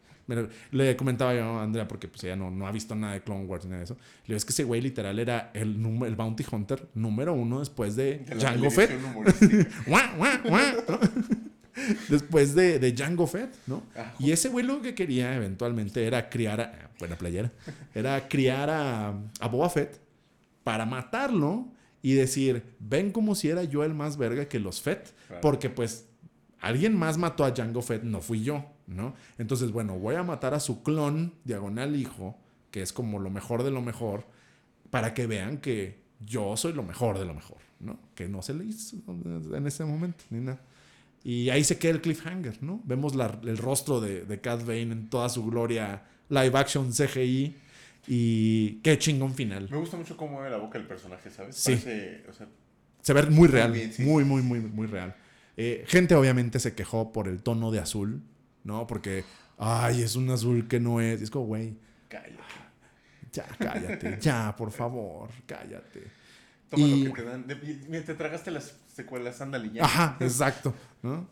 Le comentaba yo a Andrea porque pues ella no, no ha visto nada de Clone Wars ni nada de eso. Le digo, es que ese güey literal era el, el Bounty Hunter número uno después de, De la Jango Fett. (laughs) (laughs) Después de, de Django Fett, ¿no? Ah, Y ese güey lo que quería eventualmente era criar a. Buena playera. Era criar a, a Boba Fett para matarlo y decir: Ven como si era yo el más verga que los Fett. Claro. Porque, pues, alguien más mató a Django Fett, no fui yo, ¿no? Entonces, bueno, voy a matar a su clon, diagonal hijo, que es como lo mejor de lo mejor, para que vean que yo soy lo mejor de lo mejor, ¿no? Que no se le hizo en ese momento, ni nada. Y ahí se queda el cliffhanger, ¿no? Vemos la- el rostro de, de Cat Bane en toda su gloria live action CGI y qué chingón final. Me gusta mucho cómo mueve la boca el personaje, ¿sabes? Sí. Parece, o sea, Se ve muy real, bien, sí, muy, muy, muy, muy real. Eh, gente obviamente se quejó por el tono de azul, ¿no? Porque, ay, es un azul que no es. Y es como, güey, cállate. ya, cállate, ya, por favor, cállate. Toma Y- lo que te dan. Mira, te tragaste las secuelas, ándale ya. Ajá, (laughs) exacto, ¿no?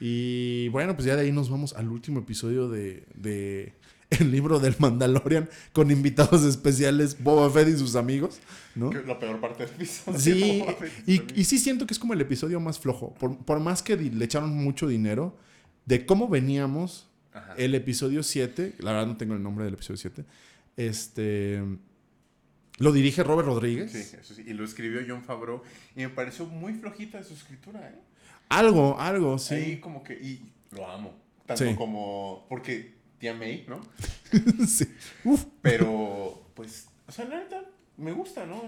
Y bueno, pues ya de ahí nos vamos al último episodio de, de El libro del Mandalorian con invitados especiales Boba Fett y sus amigos, ¿no? Que es la peor parte del episodio. Sí, (laughs) y, y sí siento que es como el episodio más flojo, por, por más que le echaron mucho dinero, de cómo veníamos Ajá. el episodio 7, la verdad no tengo el nombre del episodio 7, este, lo dirige Robert Rodríguez. Sí, eso sí. Y lo escribió John Favreau. Y me pareció muy flojita su escritura, ¿eh? Algo, algo, sí. Ahí como que. Y lo amo. Tanto Sí. como. Porque tía May, ¿no? (laughs) sí. Uf, Pero, pues. O sea, la neta, me gusta, ¿no?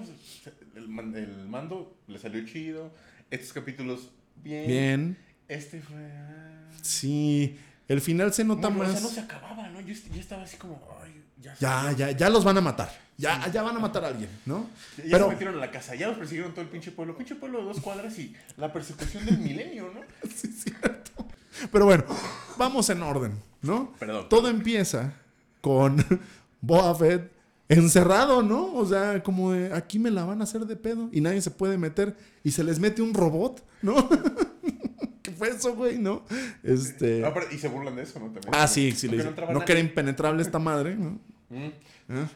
El, man- el mando le salió chido. Estos capítulos, bien. bien. Este fue. ah. Sí, el final se nota más. O sea, no se acababa, ¿no? Yo, yo estaba así como. Ay, ya. Ya, ya, ya los van a matar. Ya, ya van a matar a alguien, ¿no? Ya, ya Pero- se metieron a la casa, ya los persiguieron todo el pinche pueblo. Pinche pueblo de dos cuadras y la persecución del milenio, ¿no? (laughs) Sí, es cierto. Pero bueno, vamos en orden, ¿no? Perdón. Todo empieza con (laughs) Boba Fett encerrado, ¿no? O sea, como de aquí me la van a hacer de pedo y nadie se puede meter y se les mete un robot, ¿no? (laughs) ¿Qué fue eso, güey? ¿No? Este. Ah, pero- y se burlan de eso, ¿no? También. Ah, sí, sí, le no No que era impenetrable esta madre, ¿no? Mm. ¿Ah?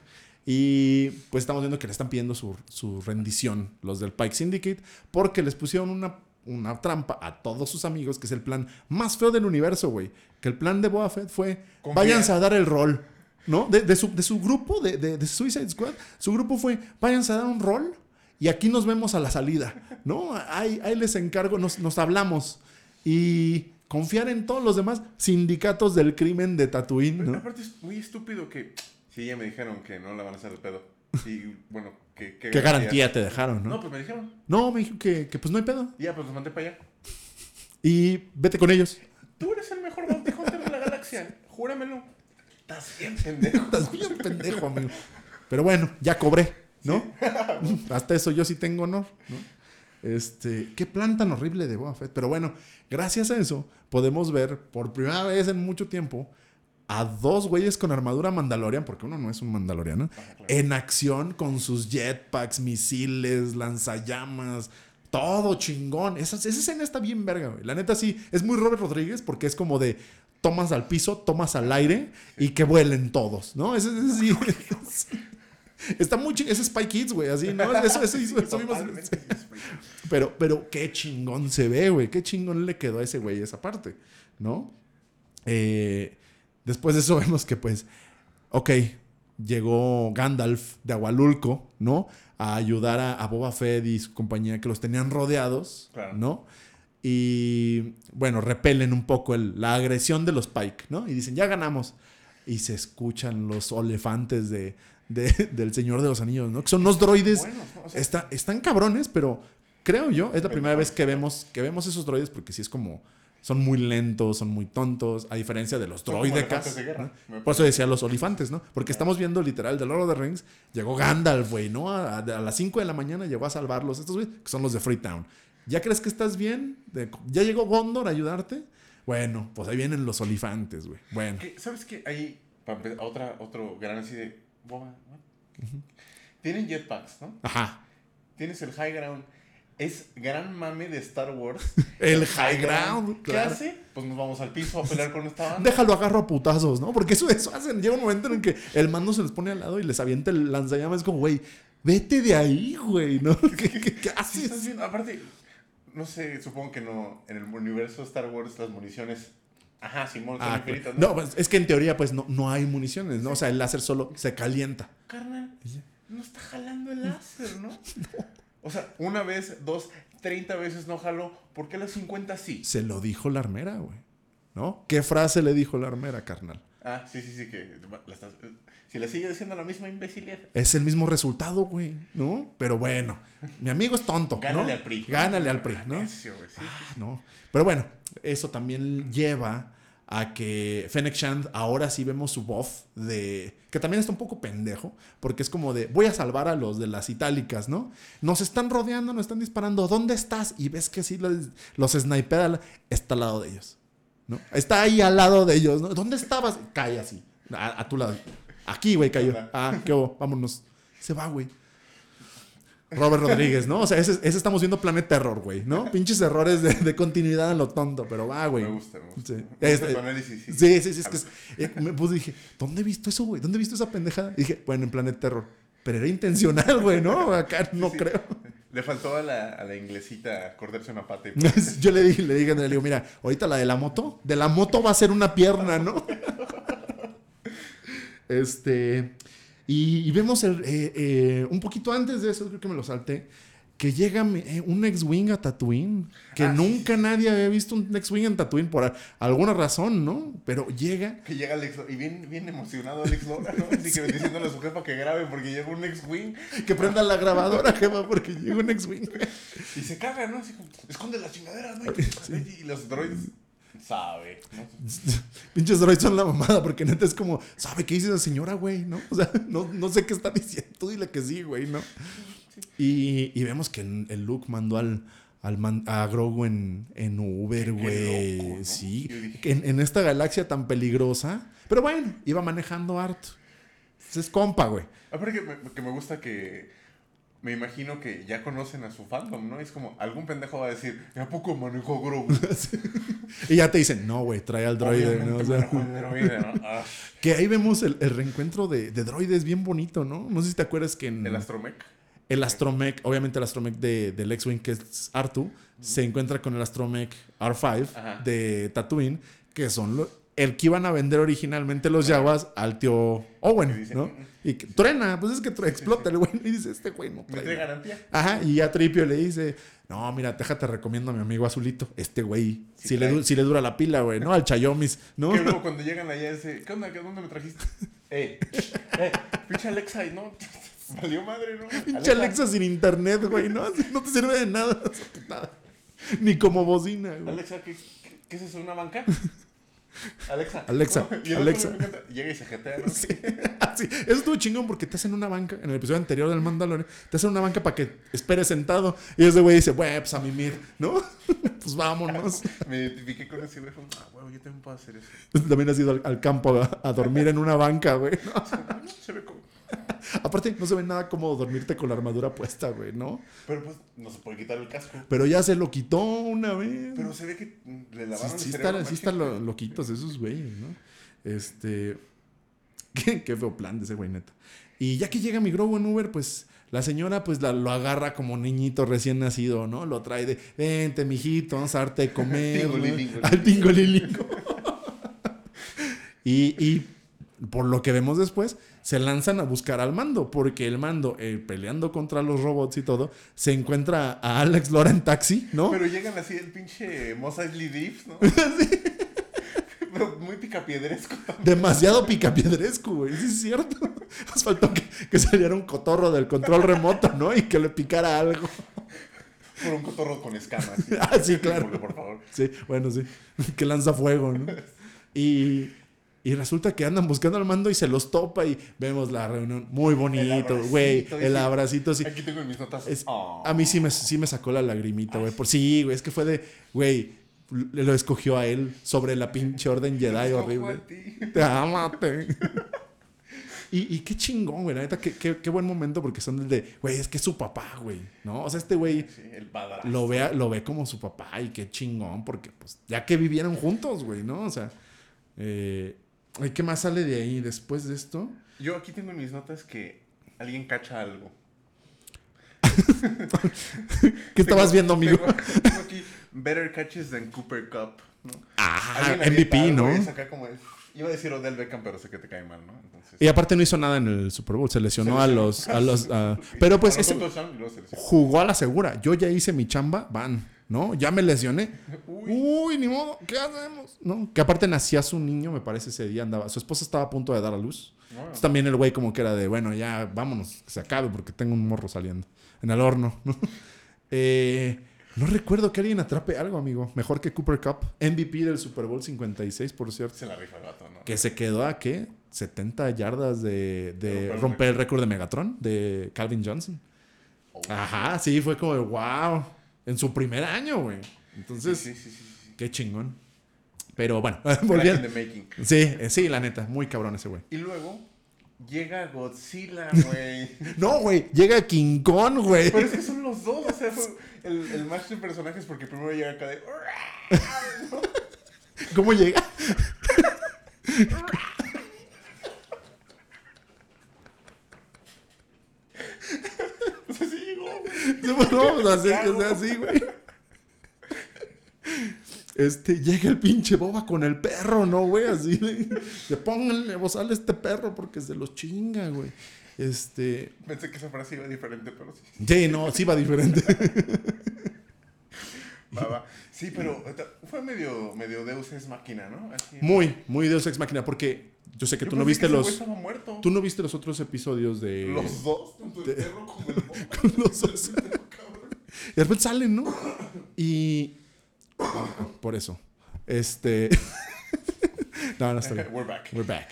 Y pues estamos viendo que le están pidiendo su, su rendición los del Pike Syndicate porque les pusieron una, una trampa a todos sus amigos, que es el plan más feo del universo, güey. Que el plan de Boba Fett fue, Confía. váyanse a dar el rol, ¿no? De, de su, de su grupo, de, de, de Suicide Squad, su grupo fue, váyanse a dar un rol y aquí nos vemos a la salida, ¿no? Ahí, ahí les encargo, nos, nos hablamos. Y confiar en todos los demás sindicatos del crimen de Tatooine, Pero ¿no? aparte es muy estúpido que. Sí, ya me dijeron que no la van a hacer de pedo. Y bueno. ¿Qué garantía te dejaron, No, no? pues me dijeron. No, me dijo que, que pues no hay pedo. Ya, pues los mandé para allá. Y vete con ellos. Tú eres el mejor bounty hunter de la galaxia. Júramelo. Estás bien pendejo. (laughs) Estás bien pendejo, amigo. Pero bueno, ya cobré, ¿no? (laughs) Hasta eso yo sí tengo honor, ¿no? Este, qué plan tan horrible de Boba Fett. Pero bueno, gracias a eso podemos ver por primera vez en mucho tiempo a dos güeyes con armadura mandalorian, porque uno no es un mandaloriano, en acción con sus jetpacks, misiles, lanzallamas, todo chingón. Esa, esa escena está bien verga, güey. La neta sí, es muy Robert Rodríguez porque es como de tomas al piso, tomas al aire y que vuelen todos, ¿no? Ese, ese sí. (laughs) Está muy chingón. Es Spy Kids, güey, así, ¿no? Eso, eso, hizo- eso vimos-. Pero, pero qué chingón se ve, güey. Qué chingón le quedó a ese güey esa parte, ¿no? Eh, después de eso (laughs) vemos que, pues, ok, llegó Gandalf de Agualulco, ¿no? A ayudar a, a Boba Fett y su compañía que los tenían rodeados, Claro. ¿no? Y, bueno, repelen un poco el- la agresión de los Pike, ¿no? Y dicen, ya ganamos. Y se escuchan los olefantes de, de- (laughs) del Señor de los Anillos, ¿no? Que son unos droides Bueno, ¿no? O sea, Está- están cabrones, pero creo yo, es la primera vez que vemos, que vemos esos droides porque sí es como. Son muy lentos, son muy tontos, a diferencia de los droidecas. Por eso decía los olifantes, ¿no? Porque estamos viendo literal de Lord of the Rings. Llegó Gandalf, güey, ¿no? A, a- a las 5 de la mañana llegó a salvarlos. Estos güeyes, que son los de Freetown. ¿Ya crees que estás bien? ¿Ya llegó Gondor a ayudarte? Bueno, pues ahí vienen los olifantes, güey. Bueno. ¿Sabes qué? Ahí, otra, otro gran así de. Boba? Tienen jetpacks, ¿no? Ajá. Tienes el high ground. Es gran mame de Star Wars. (laughs) El high ground. ¿Qué claro. hace? Pues nos vamos al piso a pelear con esta banda. Déjalo agarro a putazos, ¿no? Porque eso, eso hacen. Llega un momento en el que el mando se les pone al lado y les avienta el lanzallamas. Es como, güey, vete de ahí, güey, ¿no? (laughs) ¿Qué, qué- qué haces? estás. Aparte, no sé, supongo que no. En el universo de Star Wars, las municiones. Ajá, Simón, Ah, infinitas, no, pues, es que en teoría, pues no, no hay municiones, ¿no? O sea, el láser solo se calienta. Carnal, no está jalando el láser, ¿no? (laughs) O sea, una vez, dos, treinta veces no jaló. ¿Por qué las 50 sí? Se lo dijo la armera, güey. ¿No? ¿Qué frase le dijo la armera, carnal? Ah, sí, sí, sí, que la estás- si le sigue diciendo la misma imbecilidad. Es el mismo resultado, güey, ¿no? Pero bueno, mi amigo es tonto, ¿no? Gánale al PRI. Gánale al PRI, ¿no? Necio, güey, sí, sí, sí. No. Pero bueno, eso también lleva a que Fennec Shand ahora sí vemos su voz de. que también está un poco pendejo, porque es como de voy a salvar a los de las itálicas, ¿no? Nos están rodeando, nos están disparando, ¿dónde estás? Y ves que sí los, los snipea, está al lado de ellos, ¿no? Está ahí al lado de ellos, ¿no? ¿Dónde estabas? Cae así, a, a tu lado. Aquí, güey, cayó. Ah, qué hubo, vámonos. Se va, güey. Robert Rodríguez, ¿no? O sea, ese, ese estamos viendo Planet Terror, güey, ¿no? Pinches errores de, de continuidad en lo tonto, pero va, güey. Me gusta, me gusta. Sí. Este- análisis, sí. Sí, sí, sí, es que es- (laughs) eh, me puse dije, ¿dónde he visto eso, güey? ¿Dónde he visto esa pendejada? Y dije, bueno, en Planet Terror. Pero era intencional, güey, ¿no? Acá no sí. creo. Le faltó a la, a la inglesita cortarse una pata. Y (laughs) Yo le dije, le dije, le digo, mira, ahorita la de la moto, de la moto va a ser una pierna, ¿no? (laughs) Este. Y, y vemos el, eh, eh, un poquito antes de eso, creo que me lo salté, que llega eh, un ex-wing a Tatooine, que Ah, sí, nunca nadie había visto un ex-wing en Tatooine por alguna razón, ¿no? Pero llega. Que llega Alex y bien, bien emocionado Alex Lora, ¿no? Así que diciéndole a su jefa que grabe porque llega un ex-wing Que prenda la grabadora, jefa, porque llega un ex-wing. y se caga, ¿no? Así como, esconde las chingaderas, ¿no? Y, y los droids, sabe. (laughs) Pinches droids son la mamada, porque neta es como, ¿sabe qué dice esa señora, güey? ¿No? O sea, no, no sé qué está diciendo. Tú dile que sí, güey, ¿no? Y, y vemos que el Luke mandó al, al man- a Grogu en, en Uber, güey. ¿no? Sí. Que En, en esta galaxia tan peligrosa. Pero bueno, iba manejando harto. Pues es compa, güey. Aparte que me, que me gusta que me imagino que ya conocen a su fandom, ¿no? Es como, algún pendejo va a decir, ¿y a poco manejó Grogu? (laughs) Y ya te dicen, no, güey, trae al droide. ¿no? O sea, droide, ¿no? (laughs) Ah, que ahí vemos el, el reencuentro de, de droides bien bonito, ¿no? No sé si te acuerdas que en. el astromech. El astromech, obviamente el astromech de, del X-Wing, que es R2, se encuentra con el astromech R5 Ajá. de Tatooine, que son lo- el que iban a vender originalmente los Jawas al tío Owen, ¿no? "Mm, Y que truena, pues es que explota el güey (laughs) y dice, este güey no ¿Me trae garantía? Ajá, y ya Tripio le dice, no, mira, déjate recomiendo a mi amigo Azulito, este güey, Sí si, le, si le dura la pila, güey, ¿no? Al Chayomis, ¿no? Que luego (laughs) cuando llegan allá ese, ¿qué onda? ¿Qué- ¿Dónde me trajiste? (laughs) Eh, eh, pinche Alexa, no, valió madre, ¿no? Pinche Alexa sin internet, güey, ¿no? No te sirve de nada esa putada. Ni como bocina, güey. Alexa, ¿qué, qué, qué es eso? ¿Una banca? Alexa. Alexa, (laughs) Alexa. Llega y se jetea, ¿no? (laughs) Sí, sí. Eso estuvo chingón porque te hacen una banca. En el episodio anterior del Mandalorian, te hacen una banca para que esperes sentado. Y ese güey dice, güey, pues a mimir, ¿no? (laughs) pues vámonos. Me identifiqué con ese güey. Ah, güey, yo también puedo hacer eso. También has ido al, al campo a, a dormir en una banca, güey. ¿no? Se ve como... (laughs) Aparte, no se ve nada cómodo dormirte con la armadura puesta, güey, ¿no? Pero pues no se puede quitar el casco. Pero ya se lo quitó una vez. Pero se ve que le Sí, lavaron sí el está- cerebro. sí están lo- loquitos esos güeyes, ¿no? Este. (laughs) Qué, qué feo plan de ese güey, neta. Y ya que llega mi Grogu en Uber, pues la señora pues la- lo agarra como niñito recién nacido, ¿no? Lo trae de, vente, mijito, vamos a darte de comer. (laughs) ¿no? Tingolilingo. Al y, y por lo que vemos después, se lanzan a buscar al mando, porque el mando, eh, peleando contra los robots y todo, se encuentra a Alex Lora en taxi, ¿no? Pero llegan así el pinche Mos Eisley Diff, ¿no? (laughs) Pero (laughs) muy picapiedresco también. Demasiado picapiedresco, güey. Sí, es cierto. Nos faltó que, que saliera un cotorro del control remoto, ¿no? Y que le picara algo. Por un cotorro con escamas. ¿sí? (laughs) Ah, sí, claro. Por, por favor. Sí, bueno, sí. Que lanza fuego, ¿no? Y, y resulta que andan buscando al mando y se los topa y vemos la reunión muy bonito, güey. El abracito, sí. Aquí tengo en mis notas. Es- Oh. A mí sí me, sí me sacó la lagrimita, güey. Por sí, güey. Es que fue de, güey, lo escogió a él sobre la pinche orden Jedi horrible. Te amate. y, y qué chingón, güey. La neta, qué, qué, qué buen momento porque son de, güey, es que es su papá, güey. ¿No? O sea, este güey Sí, lo ve, lo ve como su papá y qué chingón porque, pues, ya que vivieron juntos, güey, ¿no? O sea, eh, ¿y ¿qué más sale de ahí después de esto? Yo aquí tengo en mis notas que alguien cacha algo. ¿Qué estabas Tengo- viendo, amigo? Tengo, tengo aquí Better Catches than Cooper Cup. ¿no? Ah, MVP, algo ¿no? acá como Iba a decir Odell Beckham, pero sé que te cae mal, ¿no? Entonces, Y aparte no hizo nada en el Super Bowl, se lesionó Se a los... A los a- (laughs) pero pues ese jugó a la segura. Yo ya hice mi chamba, van, ¿no? Ya me lesioné. Uy, Uy, ni modo, ¿qué hacemos? ¿No? Que aparte nacía su niño, me parece, ese día andaba. Su esposa estaba a punto de dar a luz. Entonces, también el güey como que era de, bueno, ya vámonos, que se acabe porque tengo un morro saliendo en el horno. ¿no? (laughs) Eh, no recuerdo que alguien atrape algo, amigo. Mejor que Cooper Cup. MVP del Super Bowl 56, por cierto. se la rifa el vato, ¿no? Que se quedó a, ¿qué? 70 yardas de, de romper el romper el récord de Megatron de Calvin Johnson. Oh. Ajá, sí, fue como de, wow. En su primer año, güey. Entonces, sí, sí, sí, sí, sí. qué chingón. Pero bueno, (laughs) volviendo. the making. Sí, eh, sí, la neta, muy cabrón ese güey. Y luego llega Godzilla, (laughs) güey. No, güey, llega King Kong, güey. Pero es que son los dos, o sea, fue el, el match de personajes porque primero llega acá de... (laughs) ¿Cómo llega? O sea, sí llegó. No, o sea, sí, o sea, sí, güey. Este, llega el pinche boba con el perro, ¿no, güey? Así de, de pónganle bozal a este perro porque se los chinga, güey. Este, Pensé que esa frase iba diferente, pero sí. sí, no, sí va diferente. Va, va. Sí, pero fue medio, medio Deus es máquina, ¿no? Así. Muy, muy Deus Ex Máquina, porque yo sé que Yo tú no viste los, tú no viste los otros episodios de Los dos, tanto el de- perro como el (laughs) boba. los dos. Y de repente salen, ¿no? Y por eso, este, (laughs) no, no está bien. (laughs) We're back. We're back.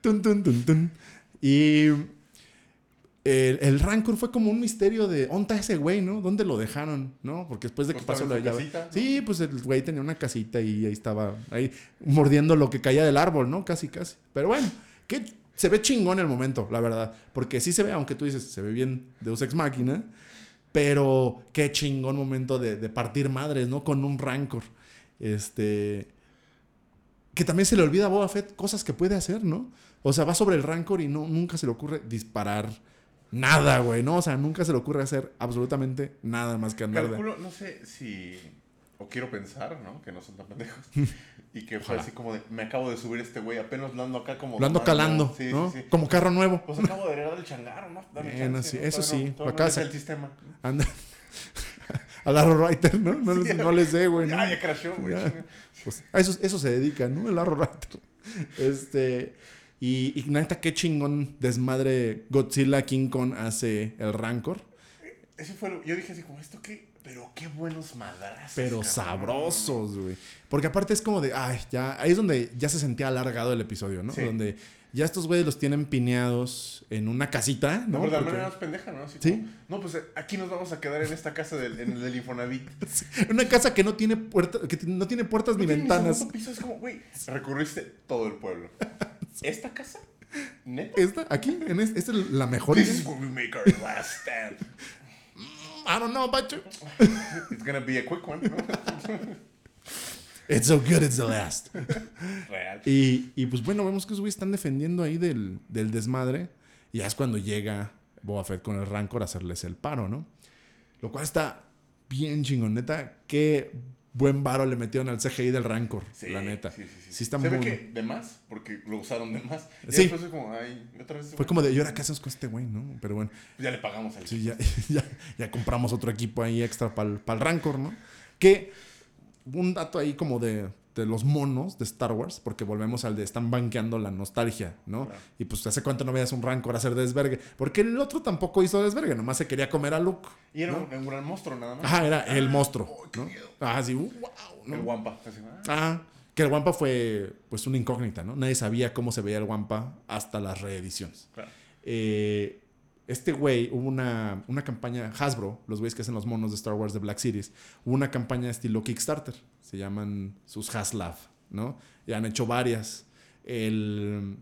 Tun, tun, tun, tun. Y el, el Rancor fue como un misterio de ¿dónde está ese güey, no? ¿Dónde lo dejaron, no? Porque después de que Pues pasó la casita, ¿no? Sí, pues el güey tenía una casita y ahí estaba, ahí mordiendo lo que caía del árbol, ¿no? Casi, casi. Pero bueno, que se ve chingón el momento, la verdad. Porque sí se ve, aunque tú dices, se ve bien Deus Ex Máquina. Pero qué chingón momento de, de partir madres, ¿no? Con un Rancor. Este que también se le olvida a Boba Fett cosas que puede hacer, ¿no? O sea, va sobre el Rancor y no, nunca se le ocurre disparar nada, güey, ¿no? O sea, nunca se le ocurre hacer absolutamente nada más que andar de... Calculo, no sé si. O quiero pensar, ¿no? Que no son tan pendejos. (laughs) Y que fue Ojalá. así como de. Me acabo de subir este güey, apenas lo ando acá como. Lo ando tomando". calando, Sí, ¿no? sí, sí. Como carro nuevo. Pues acabo de heredar el changarro, ¿no? Dame chance, ¿no? eso sí, no- acá no se- el sistema. Anda. (laughs) a la Writer, ¿no? No, les- no les dé, güey. ¿no? Ya, crashó, güey. Pues a eso, eso se dedica, ¿no? El Arrow Writer. (laughs) Este. Y, y neta, qué chingón desmadre Godzilla King Kong hace el Rancor. Ese fue lo- Yo dije así como, ¿esto qué? Pero qué buenos madrazos. pero cabrón. sabrosos, güey. Porque aparte es como de, ay, ya, ahí es donde ya se sentía alargado el episodio, ¿no? Sí. Donde ya estos güeyes los tienen pineados en una casita, No, pero de manera más pendeja, ¿no? Así Sí. como, no, pues eh, aquí nos vamos a quedar en esta casa del, en el del Infonavit. (laughs) Una casa que no tiene puertas, que no tiene puertas ni tiene ventanas. segundo piso, es como, güey, recorriste todo el pueblo. (laughs) ¿Esta casa? ¿Neta? Esta, aquí, en es- esta es la mejor. This is where we make our last stand. I don't know, Pacho. (laughs) It's gonna be a quick one, ¿no? (laughs) It's so good, it's the last. Real. Y, y pues bueno, vemos que esos güeyes están defendiendo ahí del, del desmadre. Y ya es cuando llega Boba Fett con el Rancor a hacerles el paro, ¿no? Lo cual está bien chingón, neta. Qué buen varo le metieron al CGI del Rancor, Sí, la neta. Sí, sí, sí. Sí está Se muy... ve que de más, porque lo usaron de más. Y Sí. después fue como, ay, otra vez. Fue como de, ¿y ahora qué hacemos con este güey, no? Pero bueno, Ya le pagamos al sí, ya, (laughs) ya, ya compramos otro equipo ahí extra para el Rancor, ¿no? Que un dato ahí como de, de los monos de Star Wars, porque volvemos al de están banqueando la nostalgia, ¿no? Claro. Y pues hace cuánto no veías un Rancor hacer desvergue. Porque el otro tampoco hizo desvergue, nomás se quería comer a Luke. Y era ¿no? un, un gran monstruo nada más. Ajá, era el monstruo, Oh, ¿no? miedo. Ah, sí, wow, ¿no? El Wampa. Ah, Ah, que el Wampa fue pues una incógnita, ¿no? Nadie sabía cómo se veía el Wampa hasta las reediciones. claro. Eh, este güey, hubo una, una campaña, Hasbro, los güeyes que hacen los monos de Star Wars de Black Series, hubo una campaña estilo Kickstarter, se llaman sus Haslav, ¿no? Y han hecho varias. El,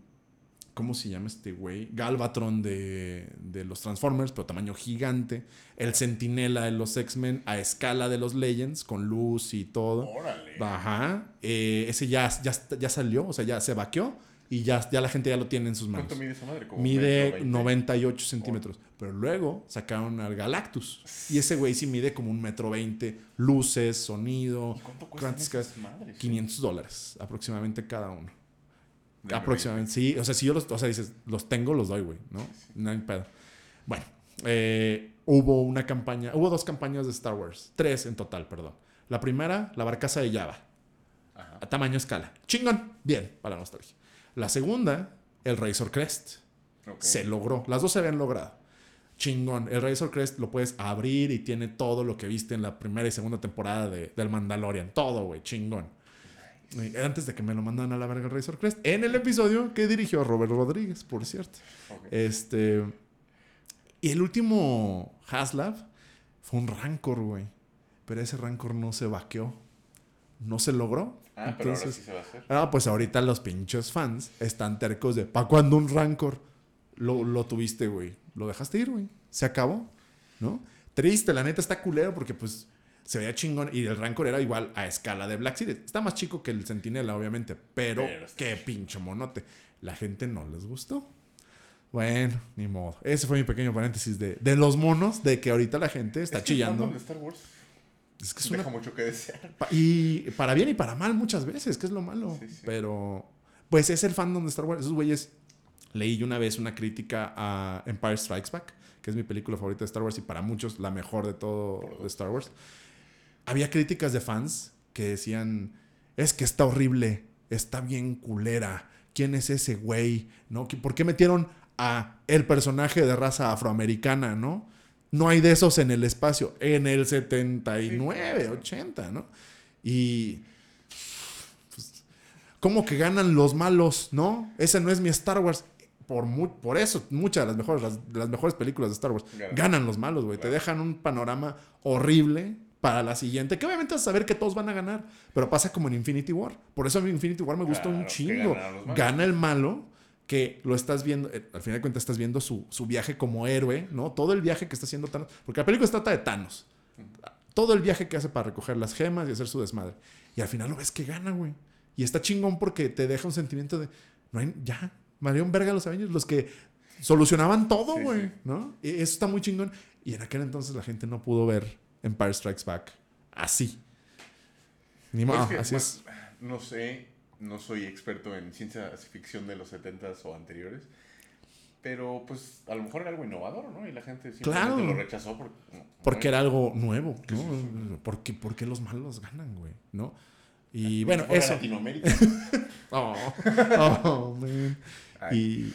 ¿cómo se llama este güey? Galvatron de, de los Transformers, pero tamaño gigante. El Centinela de los X-Men a escala de los Legends, con luz y todo. Órale. Ajá. Eh, ese ya, ya, ya salió, o sea, ya se vaqueó y ya, ya la gente ya lo tiene en sus manos. ¿Cuánto mide esa madre? Como Mide metro veinte. 98 centímetros. Pero luego sacaron al Galactus. Y ese güey sí mide como un metro veinte. Luces, sonido. ¿Y cuánto cuestan ¿Cuántas esas cas- madres? 500 dólares aproximadamente cada uno. De aproximadamente. Sí, o sea, si yo los, o sea, dices, los tengo, los doy, güey, ¿no? No hay pedo. Bueno, eh, hubo una campaña, hubo dos campañas de Star Wars. Tres en total, perdón. La primera, la barcaza de Java. Ajá. A tamaño escala. Chingón. Bien, para la nostalgia. La segunda, el Razor Crest. Se logró. Las dos se habían logrado. Chingón. El Razor Crest lo puedes abrir y tiene todo lo que viste en la primera y segunda temporada de, del Mandalorian. Todo, güey. Chingón. Antes de que me lo mandan a la verga el Razor Crest. En el episodio que dirigió Robert Rodríguez, por cierto. Este. Y el último Haslav fue un Rancor, güey. Pero ese Rancor no se vaqueó. No se logró. Ah, pero ahora sí se va a hacer. Ah, pues ahorita los pinches fans están tercos de ¿pa' cuando un Rancor lo, lo tuviste, güey? Lo dejaste ir, güey. Se acabó, ¿no? Triste, la neta está culero porque pues se veía chingón y el Rancor era igual a escala de Black Series. Está más chico que el Sentinela, obviamente, pero, qué pinche monote. La gente no les gustó. Bueno, ni modo. Ese fue mi pequeño paréntesis de, de los monos, de que ahorita la gente está Es que chillando. fandom de Star Wars Es que es una deja mucho que desear. Y para bien y para mal muchas veces, que es lo malo. Sí, sí. Pero, pues es el fandom de Star Wars. Esos güeyes, leí yo una vez una crítica a Empire Strikes Back, que es mi película favorita de Star Wars y para muchos la mejor de todo de Star Wars. Había críticas de fans que decían, es que está horrible, está bien culera. ¿Quién es ese güey? ¿No? ¿Qué- ¿Por qué metieron a el personaje de raza afroamericana, no? No hay de esos en el espacio. En el 79, Sí. 80, ¿no? Y. pues, ¿Cómo que ganan los malos, no? Ese no es mi Star Wars. Por, mu- por eso, muchas de las mejores, las, mejores películas de Star Wars Ganan. ganan los malos, güey. Te Claro. dejan un panorama horrible para la siguiente. Que obviamente vas a saber que todos van a ganar. Pero pasa como en Infinity War. Por eso a mí Infinity War me gusta un Claro, chingo. Gana el malo que lo estás viendo, eh, al final de cuentas estás viendo su, su viaje como héroe, ¿no? Todo el viaje que está haciendo Thanos, porque la película trata de Thanos. Todo el viaje que hace para recoger las gemas y hacer su desmadre. Y al final lo ves que gana, güey. Y está chingón porque te deja un sentimiento de, no hay, ya, Marion Verga los Avengers, los que solucionaban todo, güey, sí. ¿no? Y eso está muy chingón. Y en aquel entonces la gente no pudo ver Empire Strikes Back así. Ni más, así es. No sé, no soy experto en ciencia ficción de los 70s o anteriores. Pero pues a lo mejor era algo innovador, ¿no? Y la gente simplemente Claro. lo rechazó porque, no, Porque era algo nuevo, sí, ¿no? ¿Por qué, por qué los malos ganan, güey? ¿No? Y bueno, eso. Latinoamérica. (laughs) Oh, oh, man. Y,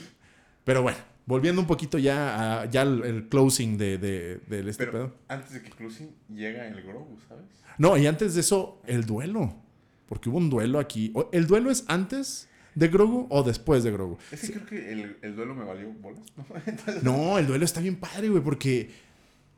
pero bueno, volviendo un poquito ya a ya el, el closing de, de, del este Pero pedo. antes de que closing llega el Grogu, ¿sabes? No, y antes de eso, el duelo. Porque hubo un duelo aquí. ¿El duelo es antes de Grogu o después de Grogu? Es que creo que el, el duelo me valió bolas, ¿no? (laughs) Entonces, No, el duelo está bien padre, güey, porque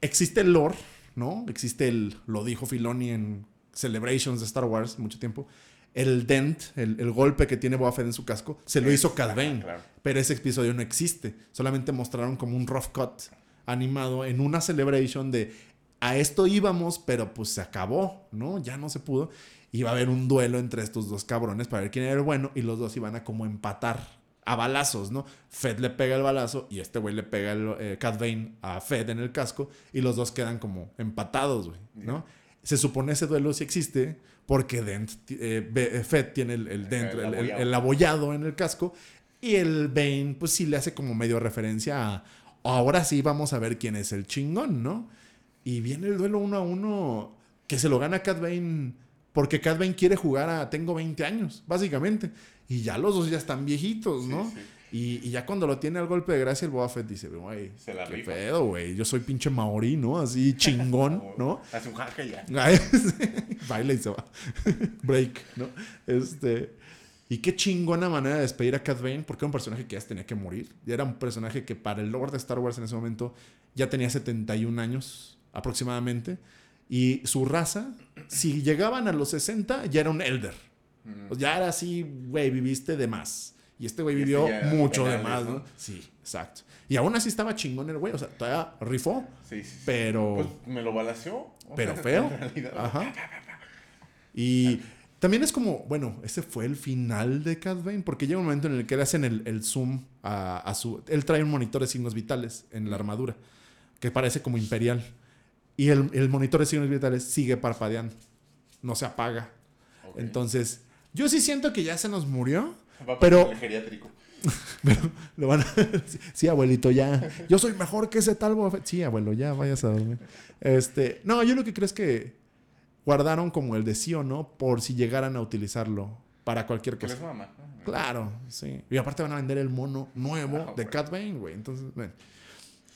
existe el lore, ¿no? Existe el, lo dijo Filoni en Celebrations de Star Wars mucho tiempo. El dent, el, el golpe que tiene Boba Fett en su casco, se lo hizo Cad Bane. claro. Pero ese episodio no existe. Solamente mostraron como un rough cut animado en una celebration de a esto íbamos, pero pues se acabó, ¿no? Ya no se pudo. Iba a haber un duelo entre estos dos cabrones para ver quién era el bueno y los dos iban a como empatar a balazos, ¿no? Fed le pega el balazo y este güey le pega el eh, Bane a Fed en el casco y los dos quedan como empatados, güey, ¿no? Se supone ese duelo sí existe porque Dent, eh, eh, Fed tiene el, el, dent- El el abollado en el casco y el Bane, pues sí le hace como medio referencia a ahora sí vamos a ver quién es el chingón, ¿no? Y viene el duelo uno a uno que se lo gana Cad Bane porque Cad Bane quiere jugar a tengo 20 años, básicamente. Y ya los dos ya están viejitos, ¿no? sí. Y, y ya cuando lo tiene al golpe de gracia, el Boba Fett dice, güey, qué rifa. pedo, güey. Yo soy pinche maorí, ¿no? Así (laughs) chingón, ¿no? Hace un jaque ya. (laughs) Baila y se va. (laughs) Break, ¿no? Este. Y qué chingona manera de despedir a Cad Bane, porque era un personaje que ya tenía que morir. Ya era un personaje que para el lore de Star Wars en ese momento ya tenía 71 años aproximadamente. Y su raza, si llegaban a los 60, ya era un elder. Mm. Pues ya era así, güey, viviste de más. Y este güey este vivió era mucho de más, ¿no? ¿no? Sí, exacto. Y aún así estaba chingón el güey, o sea, todavía rifó, Sí, sí, sí. pero... Pues me lo balaseó. o Pero (laughs) feo. Ajá. (laughs) Y también es como, bueno, ese fue el final de Cad Bane, porque llega un momento en el que le hacen el, el zoom a, a su... Él trae un monitor de signos vitales en la armadura, que parece como imperial. Y el, el monitor de signos vitales sigue parpadeando, no se apaga. Entonces, yo sí siento que ya se nos murió, Va pero- el geriátrico. (laughs) pero lo van a... (laughs) sí, abuelito, ya. Yo soy mejor que ese tal. Sí, abuelo, ya vayas a dormir. Este, no, yo lo que creo es que guardaron como el de sí o no por si llegaran a utilizarlo para cualquier Que cosa. ¿no? Claro, sí. Y aparte van a vender el mono nuevo Ah, de. Cat Bane, güey. Entonces, bueno.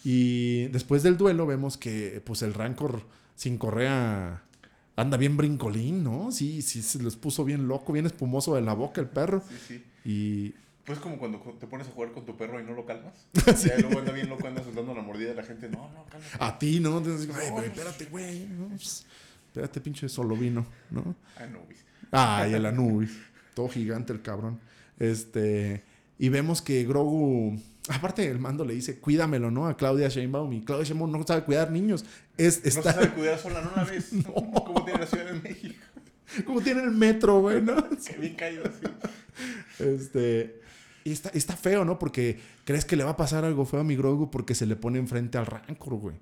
Y después del duelo vemos que pues el Rancor sin correa anda bien brincolín, ¿no? Sí, sí, se les puso bien loco, bien espumoso de la boca el perro. Sí, sí. Y Pues como cuando te pones a jugar con tu perro y no lo calmas. (laughs) Ya luego anda bien loco, anda soltando la mordida de la gente. No, no, cálmate. a ti, ¿no? Entonces, güey, no. espérate, güey. ¿no? Pues, Espérate, pinche solo vino, ¿no? Güey. Ay, el Anubis. Todo gigante el cabrón. Este. Y vemos que Grogu. Aparte, el mando le dice, cuídamelo, ¿no? A Claudia Sheinbaum. Y Claudia Sheinbaum no sabe cuidar niños. Es, No está, se sabe cuidar sola, no la (laughs) ves. Como tiene la Ciudad de México. como tiene el metro, güey, ¿no? Que bien caído así. Este. Y está, está feo, ¿no? Porque crees que le va a pasar algo feo a mi Grogu porque se le pone enfrente al Rancor, güey.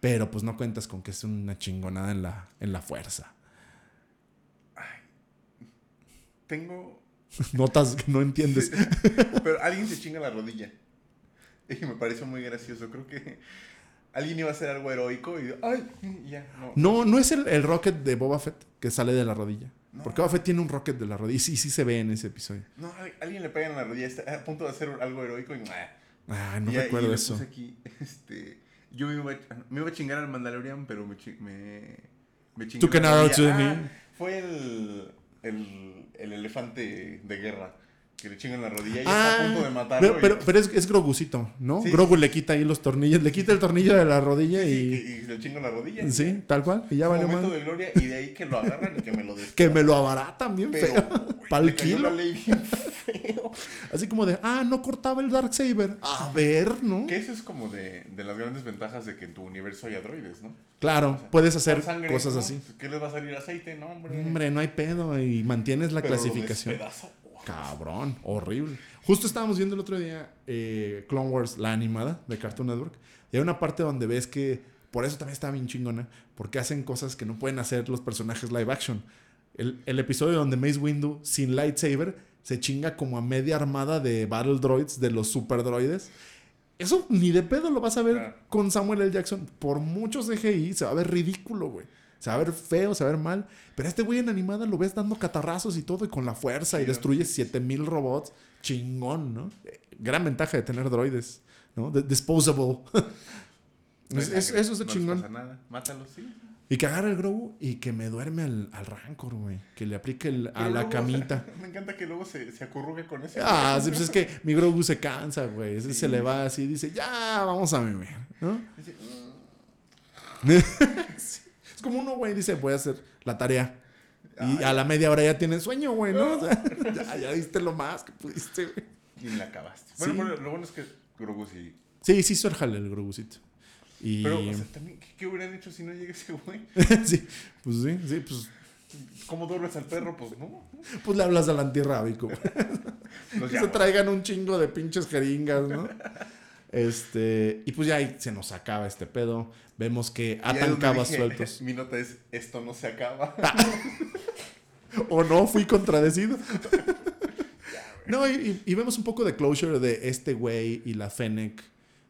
Pero pues no cuentas con que es una chingonada en la, en la fuerza. Tengo. (laughs) Notas que no entiendes. (laughs) Pero alguien se chinga la rodilla. (laughs) Y me pareció muy gracioso. Creo que alguien iba a hacer algo heroico y. ¡Ay! Ya, no. No, no es el, el rocket de Boba Fett que sale de la rodilla. No. Porque Boba Fett tiene un rocket de la rodilla. Y sí, sí se ve en ese episodio. No, al- alguien le pega en la rodilla. Está a punto de hacer algo heroico y. Ah, no Y- recuerdo eso. aquí, este, yo me iba, me iba a chingar al Mandalorian, pero me, me, me chingué. The Ah. Fue el, el, el elefante de guerra que le chingan la rodilla y Ah, está a punto de matarlo. pero, y- pero, es, es Grogucito, ¿no? Sí, Grogu le quita ahí los tornillos, le quita el tornillo de la rodilla y, y... y le chingan la rodilla. Sí, tal cual. Y ya momento mal. de gloria y de ahí que lo agarran y que me lo des. (laughs) Que me lo abaratan bien Pero, feo. güey, (laughs) Pa'l le cayó kilo. la ley bien feo. Así como de, ah, no cortaba el Darksaber. A ver, ¿no? Que eso es como de, de las grandes ventajas de que en tu universo hay androides, ¿no? Claro, O sea, puedes hacer sangre, cosas ¿no? así. ¿Qué les va a salir aceite? No, hombre. Hombre, no hay pedo y mantienes la Pero lo clasificación. despedaza. Cabrón, horrible. Justo estábamos viendo el otro día eh, Clone Wars, la animada de Cartoon Network. Y hay una parte donde ves que, por eso también está bien chingona, porque hacen cosas que no pueden hacer los personajes live action. El, el episodio donde Mace Windu, sin lightsaber, se chinga como a media armada de battle droids, de los super droides. Eso ni de pedo lo vas a ver con Samuel L. Jackson. Por mucho CGI se va a ver ridículo, güey. Se va a ver feo, se va a ver mal. Pero este güey en animada lo ves dando catarrazos y todo y con la fuerza y Sí, destruye 7000 robots. Chingón, ¿no? Gran ventaja de tener droides ¿no? Disposable. No Es- es- sangre, eso está no chingón. pasa nada. Mátalo, sí. Y que agarre el Grogu y que me duerme al, al Rancor, güey. Que le aplique el- a la luego, camita. (laughs) Me encanta que luego se, se acurrugue con ese. Ah, sí, pues es que mi Grogu se cansa, güey. Sí. se le va así y dice, ya, vamos a mimir, ¿no? "Mm". (laughs) (laughs) Es como uno, güey, dice, voy a hacer la tarea. Y a la media hora ya tiene sueño, güey, ¿no? (laughs) O sea, ya, ya diste lo más que pudiste, güey. Y la acabaste. Bueno, Sí. pero lo bueno es que Grogu sí. Sí, sí hizo el jale el Grogucito. Y... Pero, o sea, también, ¿qué, qué hubieran hecho si no llega ese güey? (laughs) sí, pues sí, sí, pues, ¿Cómo duermes al perro? Pues no. pues le hablas al antirrábico. (laughs) que se traigan un chingo de pinches jeringas, ¿no? Este, y pues ya ahí se nos acaba este pedo. Vemos que atan cabas dije, sueltos. (laughs) Mi nota es: esto no se acaba. (laughs) O no, fui contradecido. (laughs) no, y, vemos un poco de closure de este güey y la Fennec.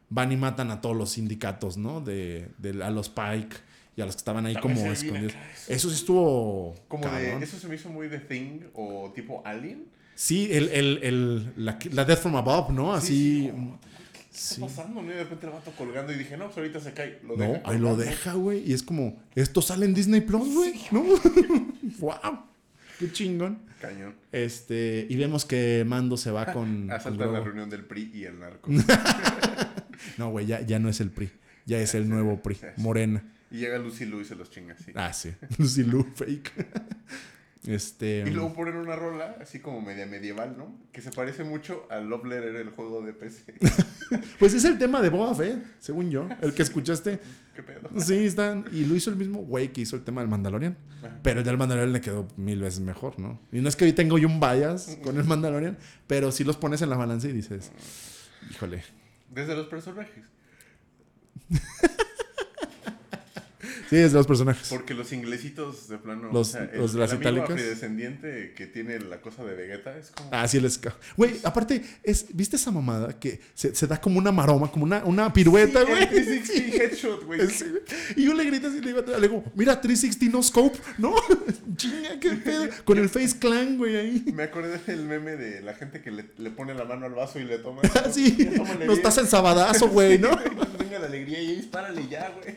Van y matan a todos los sindicatos, ¿no? De, de- a los Pike y a los que estaban ahí También como escondidos. eso. Eso sí estuvo. Como cabrón. de. Eso se me hizo muy de Thing o tipo Alien. Sí, el, el, el- la, la Death from Above, ¿no? Así. Sí, sí, como, ¿Qué está sí. pasando? Y de repente el vato colgando y dije, no, pues ahorita se cae. Lo No, deja ahí lo deja, güey. Y es como, esto sale en Disney Plus, güey. ¿No? wow. (laughs) Qué chingón. Cañón. Este, y vemos que Mando se va (laughs) con. con Asalta la reunión del PRI y el narco. (laughs) No, güey, ya, ya no es el PRI. Ya es el nuevo PRI. sí, sí. Morena. y llega Lucy Lou y se los chinga así. Ah, sí. Lucy Lu, fake. Este. Y luego ponen una rola así como media medieval, ¿no? Que se parece mucho al Love Letter, el juego de PC. (laughs) Pues es el tema de Boba Fett, según yo. El que escuchaste. ¿Qué pedo? Sí, están. Y lo hizo el mismo güey que hizo el tema del Mandalorian. Ajá. Pero el del Mandalorian le quedó mil veces mejor, ¿no? Y no es que hoy tengo yo un bias con el Mandalorian, pero si los pones en la balanza y dices, híjole. Desde los personajes. (laughs) Sí, es de los personajes. Porque los inglesitos de plano. Los- el, los de las el amigo afrodescendiente que tiene la cosa de Vegeta es como. Ah, sí, el ska. Güey, aparte, es, ¿viste esa mamada? Que se, se da como una maroma, como una, una pirueta, Sí, güey. el 360 (laughs) headshot, güey. Sí, y yo le grito así, le digo, le digo, mira, 360 no scope, ¿no? (laughs) Chinga, qué pedo. Con el Face Clan, güey, ahí. Me acordé del meme de la gente que le, le pone la mano al vaso y le toma. (laughs) Ya tómale no estás en sabadazo, güey, ¿no? Venga la alegría y dispárale ya, güey.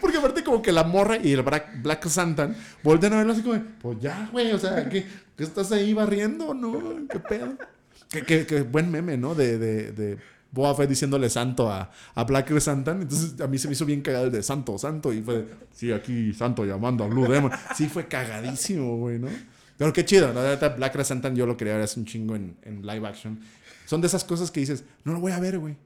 Porque aparte como que la morra y el Black, Black Santan voltean a verlo así como, pues ya, güey, o sea, ¿qué, estás ahí barriendo, no? ¿Qué pedo? Qué, qué- qué buen meme, ¿no? De, de, de Boba Fett diciéndole santo a, a Black Santan. Entonces a mí se me hizo bien cagado el de santo, santo. Y fue de, sí, aquí santo llamando a Blue Demon. Sí, fue cagadísimo, güey, ¿no? Pero qué chido, verdad, Black Santan yo lo quería ver hace un chingo en, en live action. Son de esas cosas que dices, no lo voy a ver, güey.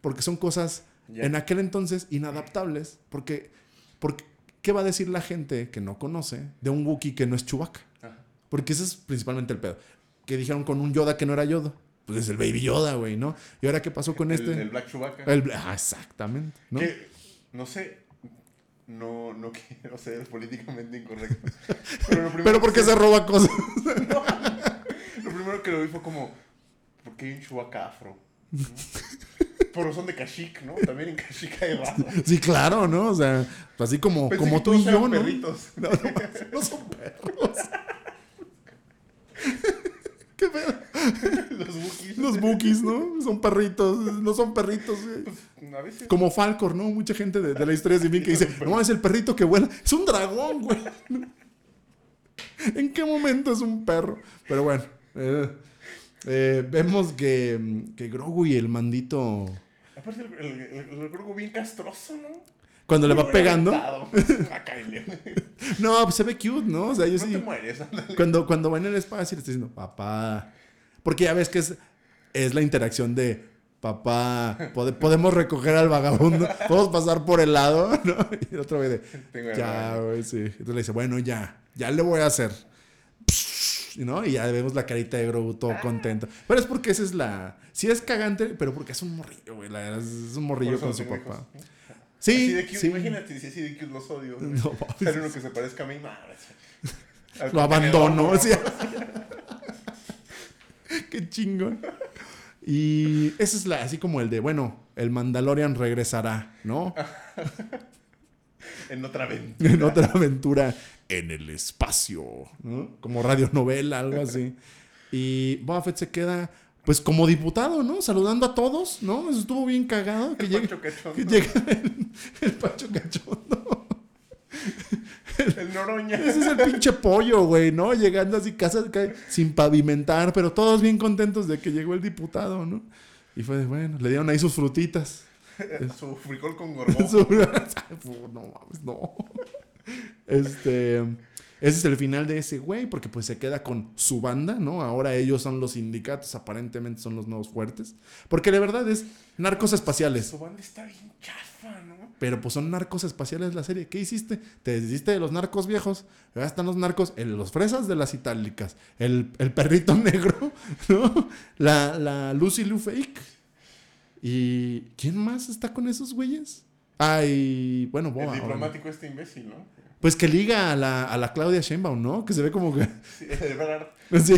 Porque son cosas En aquel entonces inadaptables. Porque, porque, ¿qué va a decir la gente que no conoce de un Wookiee que no es Chewbacca? Ajá. Porque ese es principalmente el pedo. Que dijeron con un Yoda que no era Yoda. Pues es el Baby Yoda, güey, ¿no? ¿Y ahora qué pasó con El, este? el Black Chewbacca. El ah, exactamente, ¿no? Que, no sé, no, no quiero ser políticamente incorrecto. (laughs) Pero, lo primero Pero porque que- se roba cosas. (laughs) Lo primero que lo vi fue como, ¿por qué hay un Chewbacca afro? ¿No? (laughs) Pero son de Kashyyyk, ¿no? También en Kashyyyk hay raza. Sí, claro, ¿no? O sea, así como, Pensé como que tú y yo, ¿no? perritos. (laughs) No, no, no son perros. (laughs) ¿Qué pedo? Los Wookiees. Los Bookies, ¿no? Son perritos, no son perritos. Pues, a veces. Como Falcor, ¿no? Mucha gente de, de la historia civil que dice, no, es el perrito que vuela. Es un dragón, güey. ¿En qué momento es un perro? Pero bueno, eh, eh, vemos que, que Grogu y el mandito, Aparte, el, el, el, el Grogu bien castroso, ¿no? cuando le va pegando, le- (laughs) no, pues se ve cute, ¿no? O sea, yo No sí, te mueres, cuando, cuando va en el espacio le está diciendo, papá, porque ya ves que es, es la interacción de, papá, pode- podemos recoger al vagabundo, (laughs) podemos pasar por el lado, (laughs) ¿no? Y el otro güey de, Tengo Ya, güey, sí. Entonces le dice, bueno, ya, ya le voy a hacer. ¿No? Y ya vemos la carita de Grogu todo contento. Pero es porque esa es la. Sí es cagante, pero porque es un morrillo, güey. la verdad, Es un morrillo con su papá. hijos. Sí, Así de cute, sí. Imagínate, si así de cute los odio. güey. No, Sale uno que se parezca a mí, madre. Lo abandono. contenedor, o sea. Qué chingón. Y ese es la, así como el de, bueno, el Mandalorian regresará, ¿no? (laughs) En otra aventura. en otra aventura en el espacio, ¿no? Como radionovela, algo así. (laughs) Y Boba Fett se queda pues como diputado, ¿no? Saludando a todos, ¿no? Eso estuvo bien cagado. Que El llegue, Pancho Cachondo. que llega el, el Pancho Cachondo. El Noroña. Ese es el pinche pollo, güey, ¿no? Llegando así, casas ca- sin pavimentar, pero todos bien contentos de que llegó el diputado, ¿no? Y fue de, bueno, le dieron ahí sus frutitas. (laughs) Su frijol con (laughs) gorgojo. Su- no mames, no. Este. Ese es el final de ese güey, porque pues se queda con su banda, ¿no? Ahora ellos son los sindicatos, aparentemente son los nuevos fuertes. Porque de verdad es narcos espaciales. Su banda está bien chafa, ¿no? Pero pues son narcos espaciales la serie. ¿Qué hiciste? Te deshiciste de los narcos viejos. Ahora están los narcos, el- los fresas de las itálicas, el, el perrito (laughs) negro, ¿no? La, la Lucy Lou Fake. ¿Y quién más está con esos güeyes? Ay, bueno, El Boa. diplomático este imbécil, ¿no? Pues que liga a la, a la Claudia Sheinbaum, ¿no? Que se ve como que... Sí, el Brad. Sí,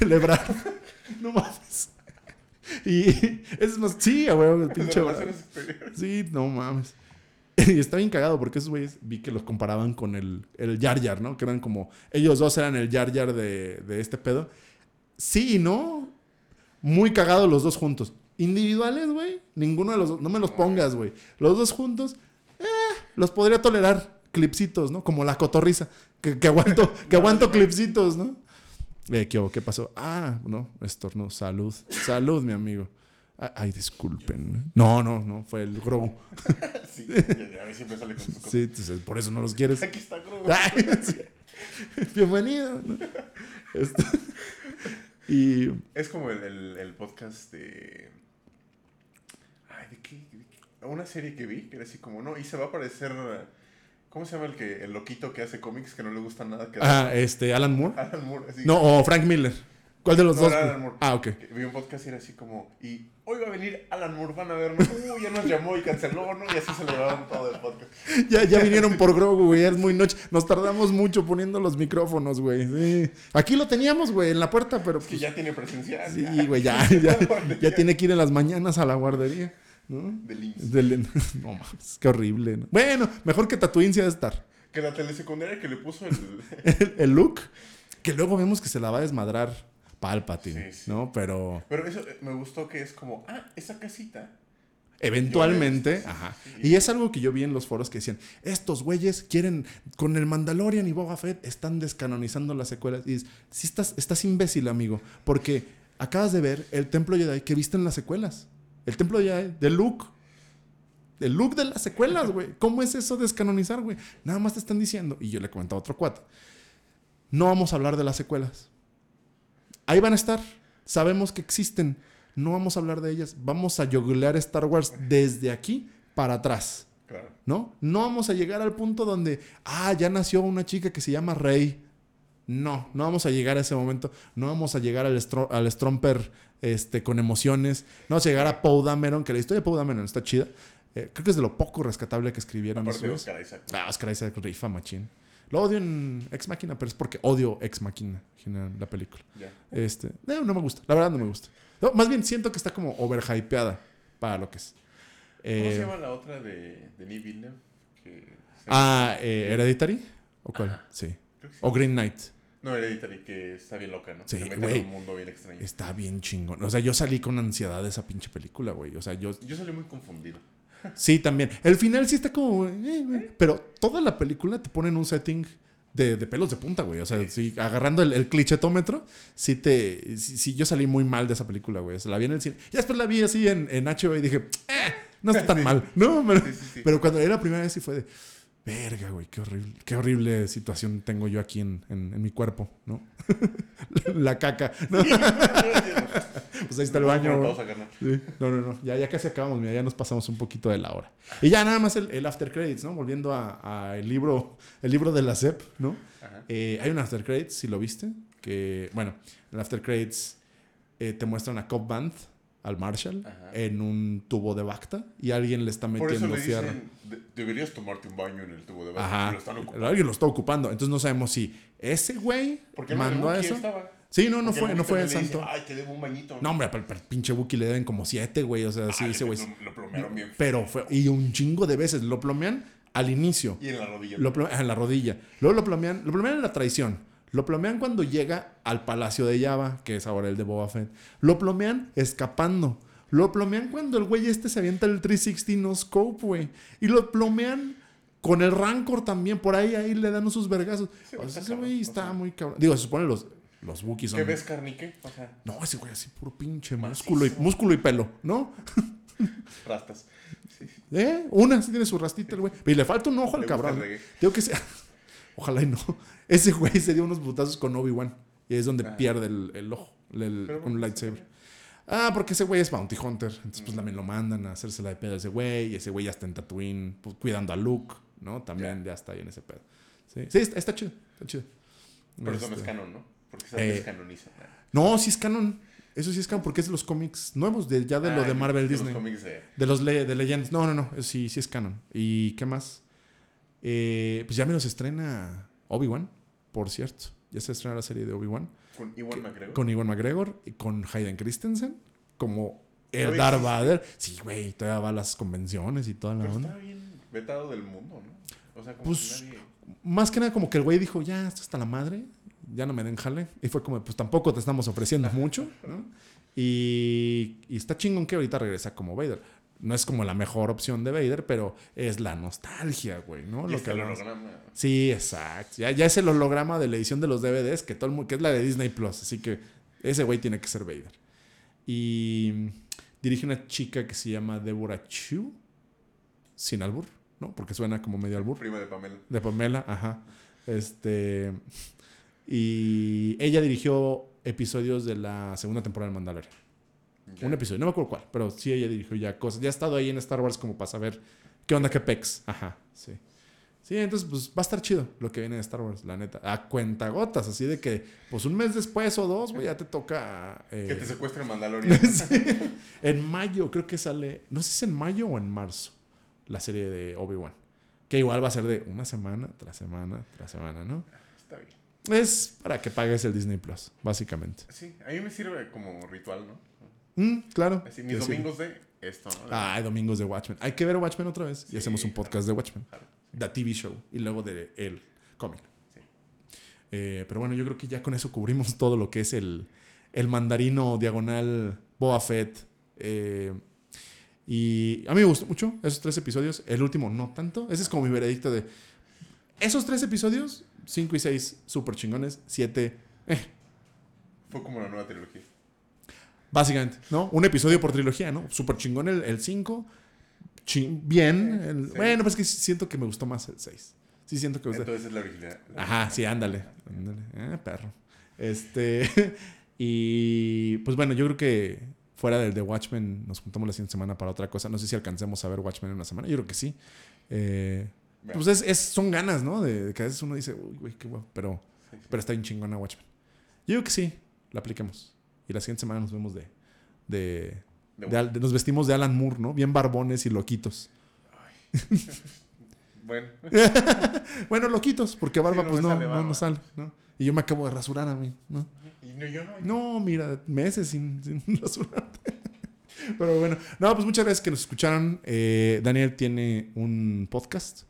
el Ebrard. (laughs) (laughs) No mames. Y es más... Sí, güey, el pinche Ebrard. Sí, no mames. Y está bien cagado porque esos güeyes vi que los comparaban con el, el Yar Yar, ¿no? Que eran como. Ellos dos eran el Yar Yar de, de este pedo. Sí y no. Muy cagados los dos juntos. Individuales, güey. Ninguno de los dos. No me los pongas, güey. Los dos juntos. Eh, los podría tolerar. Clipsitos, ¿no? Como la cotorriza. Que, que aguanto, (laughs) que aguanto clipsitos, ¿no? Eh, ¿qué? ¿Qué pasó? Ah, no, estornudo. Salud. Salud, mi amigo. Ah, Ay, disculpen. No, no, no. Fue el Grogu. (laughs) Sí, a mí siempre sale con sus cosas. Sí, entonces, por eso no los quieres. Aquí está Grogu. Sí. Bienvenido. ¿no? (laughs) Este- y Es como el, el, el podcast de. Ay, ¿de qué? ¿de qué? Una serie que vi, que era así como, no, y se va a aparecer. ¿Cómo se llama el que el loquito que hace cómics que no le gusta nada? Que ah, este Alan Moore. Alan Moore. Así, No, o Frank Miller. ¿Cuál de los No, dos? era Alan Moore. Ah, ok. Vi un podcast y era así como, y hoy va a venir Alan Moore, van a vernos. Uh, ya nos llamó y canceló, ¿no? Y así celebraron todo el podcast. Ya, ya vinieron por Grogu, güey. ya Es muy noche. Nos tardamos mucho poniendo los micrófonos, güey. Sí. Aquí lo teníamos, güey, en la puerta, pero Que pues, ya tiene presencia. sí, güey, ya, ya, (laughs) ya tiene que ir en las mañanas a la guardería. ¿No? Del IMSS. Del- (laughs) no mames, qué horrible. ¿no? Bueno, mejor que Tatooine sí ha de estar. Que la telesecundaria que le puso el. (laughs) el, el look, que luego vemos que se la va a desmadrar Palpatine, Sí, sí. ¿no? Pero Pero eso eh, me gustó que es como, ah, esa casita. eventualmente, ajá. sí, sí. Y es algo que yo vi en los foros que decían, estos güeyes quieren, con el Mandalorian y Boba Fett, están descanonizando las secuelas. Y si estás, estás imbécil, amigo, porque acabas de ver el Templo Jedi que viste en las secuelas. El Templo Jedi de Luke. El look de las secuelas, güey. ¿Cómo es eso descanonizar, güey? Nada más te están diciendo, y yo le comentaba a otro cuate, no vamos a hablar de las secuelas. Ahí van a estar. Sabemos que existen. No vamos a hablar de ellas. Vamos a yogulear Star Wars desde aquí para atrás. Claro. ¿No? No vamos a llegar al punto donde, ah, ya nació una chica que se llama Rey. No, no vamos a llegar a ese momento. No vamos a llegar al, Stro- al Stromper este, con emociones. No vamos a llegar a Poe Dameron, que la historia de Poe Dameron está chida. Eh, creo que es de lo poco rescatable que escribieron. Aparte de. Oscar Isaac. Ah, Oscar Isaac rifa machín. Lo odio en Ex Máquina, pero es porque odio Ex Máquina, general, la película. Este, no, no me gusta. La verdad no me gusta. No, más bien siento que está como overhypeada para lo que es. ¿Cómo Eh, se llama la otra de Denis Villeneuve? Que ah, eh, Hereditary. ¿O cuál? Ajá. Sí. Creo que sí. O Green Knight. No, Hereditary, que está bien loca, ¿no? Sí, se mete güey. en un mundo bien extraño. Está bien chingón. O sea, yo salí con ansiedad de esa pinche película, güey. O sea, yo. Yo salí muy confundido. Sí, también. El final sí está como. eh, güey. Pero toda la película te pone en un setting de, de pelos de punta, güey. O sea, sí, agarrando el, el clichetómetro, sí te. Sí, sí, yo salí muy mal de esa película, güey. O sea, la vi en el cine. Y después la vi así en, en HBO y dije, eh, no está tan mal. No, pero, pero cuando era la primera vez sí fue de. Verga, güey, qué horrible, qué horrible situación tengo yo aquí en, en- en mi cuerpo, ¿no? (laughs) la caca. ¿no? (laughs) Pues ahí está el baño. No, pausa. Sí. No, no, no. Ya, ya casi acabamos, mira, ya nos pasamos un poquito de la hora. Y ya nada más el, el after credits, ¿no? Volviendo a, a el libro, el libro de la SEP, ¿no? Eh, hay un after credits, si lo viste, que, bueno, en el after credits eh, te muestran a Cobb Band, al Marshall, Ajá. en un tubo de Bacta y alguien le está Por eso metiendo le fierro. dicen, "De- deberías tomarte un baño en el tubo de baño. Ajá. Lo están ocupando. Alguien lo está ocupando. Entonces no sabemos si ese güey mandó a eso. estaba. Sí, no, no fue, no fue el dice, santo. Ay, te debo un bañito. No, hombre, al pinche Wookiee le deben como siete, güey. O sea, sí, Ah, ese le- güey. Lo, lo plomearon bien. Pero fue, y un chingo de veces. Lo plomean al inicio, Y en la rodilla. lo plome- en la rodilla. Luego lo plomean, lo plomean en la traición. Lo plomean cuando llega al palacio de Java, que es ahora el de Boba Fett. Lo plomean escapando. Lo plomean cuando el güey este se avienta el 360 no scope, güey. Y lo plomean con el Rancor también. Por ahí, ahí le dan sus vergazos. Sí, O sea, está ese güey o está sea. muy cabrón. Digo, se supone los, los Wookiees son... ¿Qué ves, carnique? O sea, No, ese güey así puro pinche Macizo. músculo y, músculo y pelo, ¿no? (laughs) rastas. Sí. ¿Eh? Una, sí tiene su rastita el güey. Y le falta un ojo al cabrón. Tengo que ser... (laughs) Ojalá y no. Ese güey se dio unos putazos con Obi-Wan. Y es donde Ah. pierde el, el ojo. el- con un lightsaber. Ah, porque ese güey es Bounty Hunter. Entonces, pues también lo mandan a hacerse la de pedo a ese güey. Y ese güey ya está en Tatooine, pues, cuidando a Luke, ¿no? También ya, está ahí en ese pedo. Sí, sí está, está chido. Está chido. Pero eso no es Este, canon, ¿no? Porque Eh, descanoniza. No, sí es canon. Eso sí es canon porque es de los cómics nuevos, de, ya de lo Ah, de Marvel de Disney. Los cómics de... De los le- de Legends. No, no, no. eso Sí, sí es canon. ¿Y qué más? Eh, pues ya me los estrena Obi-Wan, por cierto. Ya se estrena la serie de Obi-Wan. Con Iwan McGregor. Con Iwan McGregor y con Hayden Christensen. Como el Darth. Vader. Sí, güey. Todavía va a las convenciones y toda la Pero onda. está bien vetado del mundo, ¿no? O sea, como Pues, que nadie... Más que nada como que el güey dijo, ya, esto está la madre. Ya no me den jale. Y fue como, pues tampoco te estamos ofreciendo mucho, ¿no? (laughs) Y, y está chingón que ahorita regresa como Vader. No es como la mejor opción de Vader, pero es la nostalgia, güey, ¿no? Y Lo es que el holograma. Sí, exacto. Ya, ya es el holograma de la edición de los DVDs, que, todo el mu- que es la de Disney Plus. Así que ese güey tiene que ser Vader. Y dirige una chica que se llama Deborah Chu. Sin albur, ¿no? Porque suena como medio albur. Prima de Pamela. De Pamela, ajá. Este. Y ella dirigió episodios de la segunda temporada de Mandalorian. Un episodio, no me acuerdo cuál, pero sí ella dirigió ya cosas. Ya ha estado ahí en Star Wars como para saber qué onda, qué pex. Ajá, sí. Sí, entonces pues va a estar chido lo que viene de Star Wars, la neta. A cuentagotas, así de que pues un mes después o dos, güey, ya te toca. eh, Que te secuestre el Mandalorian. (laughs) Sí. En mayo, creo que sale. No sé si es en mayo o en marzo. La serie de Obi-Wan. Que igual va a ser de una semana tras semana tras semana, ¿no? Está bien. Es para que pagues el Disney Plus, básicamente. Sí, a mí me sirve como ritual, ¿no? Mm, claro. Así, mis Sí. domingos de esto, ¿no? Ah, domingos de Watchmen. Hay que ver Watchmen otra vez. y hacemos un claro. podcast de Watchmen. Claro. The TV show. Y luego de el cómic. Eh, pero bueno, yo creo que ya con eso cubrimos todo lo que es el, el mandarino diagonal Boba Fett. Eh, y a mí me gustó mucho esos tres episodios. El último no tanto. Ese es como mi veredicto de... Esos tres episodios, 5 y 6, súper chingones. 7, Fue como la nueva trilogía. Básicamente, ¿no? Un episodio por trilogía, ¿no? Súper chingón el 5. bien. el- Sí. Bueno, pues que siento que me gustó más el 6. Sí, siento que... Entonces es la original. Ajá, sí, ándale. ándale. Ah, perro. Este. (laughs) y pues bueno, yo creo que fuera del de Watchmen, nos juntamos la siguiente semana para otra cosa. No sé si alcancemos a ver Watchmen en una semana. Yo creo que sí. Eh, Bueno, pues es, es- son ganas, ¿no? De, de que a veces uno dice, uy, güey, qué guapo. Pero, sí. pero está bien chingona Watchmen. Yo creo que sí, la apliquemos. Y la siguiente semana nos vemos de. de, De de Al- de- nos vestimos de Alan Moore, ¿no? Bien barbones y loquitos. (laughs) Bueno, (laughs) Bueno, loquitos, porque barba no pues no, sale no, no sale, ¿no? Y yo me acabo de rasurar a mí, ¿no? y no, yo no. No, mira, meses sin, sin (laughs) rasurarte. Pero bueno, no, pues muchas gracias que nos escucharon. Eh, Daniel tiene un podcast.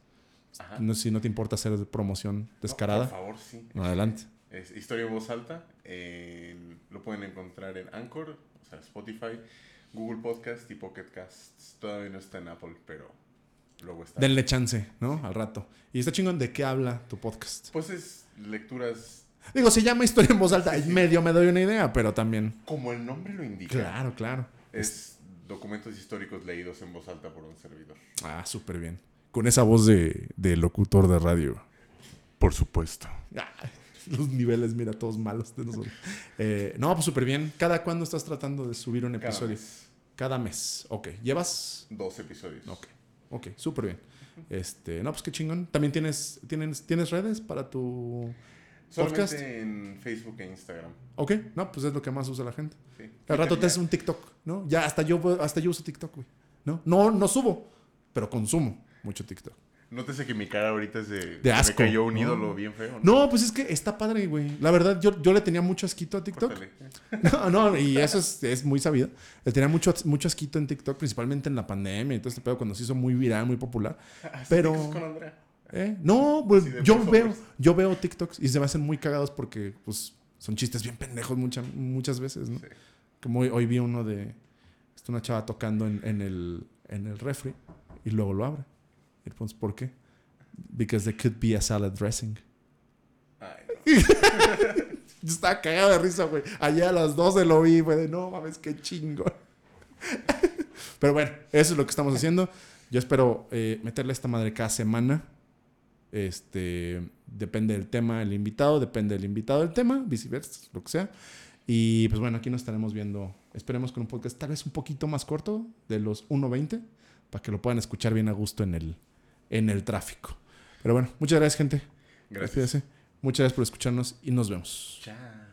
Ajá. No sé si no te importa hacer promoción No, descarada. por favor, sí. No, adelante. Es Historia en Voz Alta. en- lo pueden encontrar en Anchor, o sea, Spotify, Google Podcast y Pocket Casts. Todavía no está en Apple, pero luego está. Denle chance, ¿no? Al rato. Y está chingón de qué habla tu podcast. Pues es lecturas Digo, se llama Historia en voz alta. Sí, sí. Medio me doy una idea, pero también. como el nombre lo indica. Claro, claro. Es documentos históricos leídos en voz alta por un servidor. Ah, súper bien. Con esa voz de, de locutor de radio. Por supuesto. Ah, (laughs) los niveles, mira, todos malos de nosotros. Eh, no, pues súper bien. ¿Cada cuándo estás tratando de subir un Cada episodio? mes, Cada mes. Ok. ¿Llevas? dos episodios. Ok. Ok, súper bien. Este, no, pues qué chingón. ¿También tienes, tienes, tienes redes para tu Solamente podcast? en Facebook e Instagram. Ok, no, pues es lo que más usa la gente. Sí. Al rato te haces un TikTok, ¿no? Ya hasta yo, hasta yo uso TikTok, güey. ¿No? No, no subo, pero consumo mucho TikTok. Nótese que mi cara ahorita es de. Asco, Me cayó un ¿no? ídolo bien feo. No, pues es que está padre, güey. La verdad, yo, yo le tenía mucho asquito a TikTok. (laughs) No, no, y eso es, es muy sabido. Le tenía mucho, mucho asquito en TikTok, principalmente en la pandemia y todo este pedo cuando se hizo muy viral, muy popular. (laughs) Pero-. ¿Eh? No, pues yo veo, yo veo TikToks y se me hacen muy cagados porque pues son chistes bien pendejos muchas muchas veces, ¿no? Sí. Como hoy, hoy vi uno de está una chava tocando en, en el en el refri y luego lo abre. Y le pones, ¿por qué? Because there could be a salad dressing. Ay, (laughs) Yo estaba cagado de risa, güey. Allá a las 12 lo vi, güey. de, No mames, qué chingo. (laughs) Pero bueno, eso es lo que estamos haciendo. Yo espero eh, meterle esta madre cada semana. Este, depende del tema, el invitado, depende del invitado del tema, viceversa, lo que sea. Y pues bueno, aquí nos estaremos viendo. Esperemos con un podcast tal vez un poquito más corto, de los 1.20, para que lo puedan escuchar bien a gusto en el, en el tráfico. Pero bueno, muchas gracias, gente. gracias. Muchas gracias por escucharnos y nos vemos. Chao.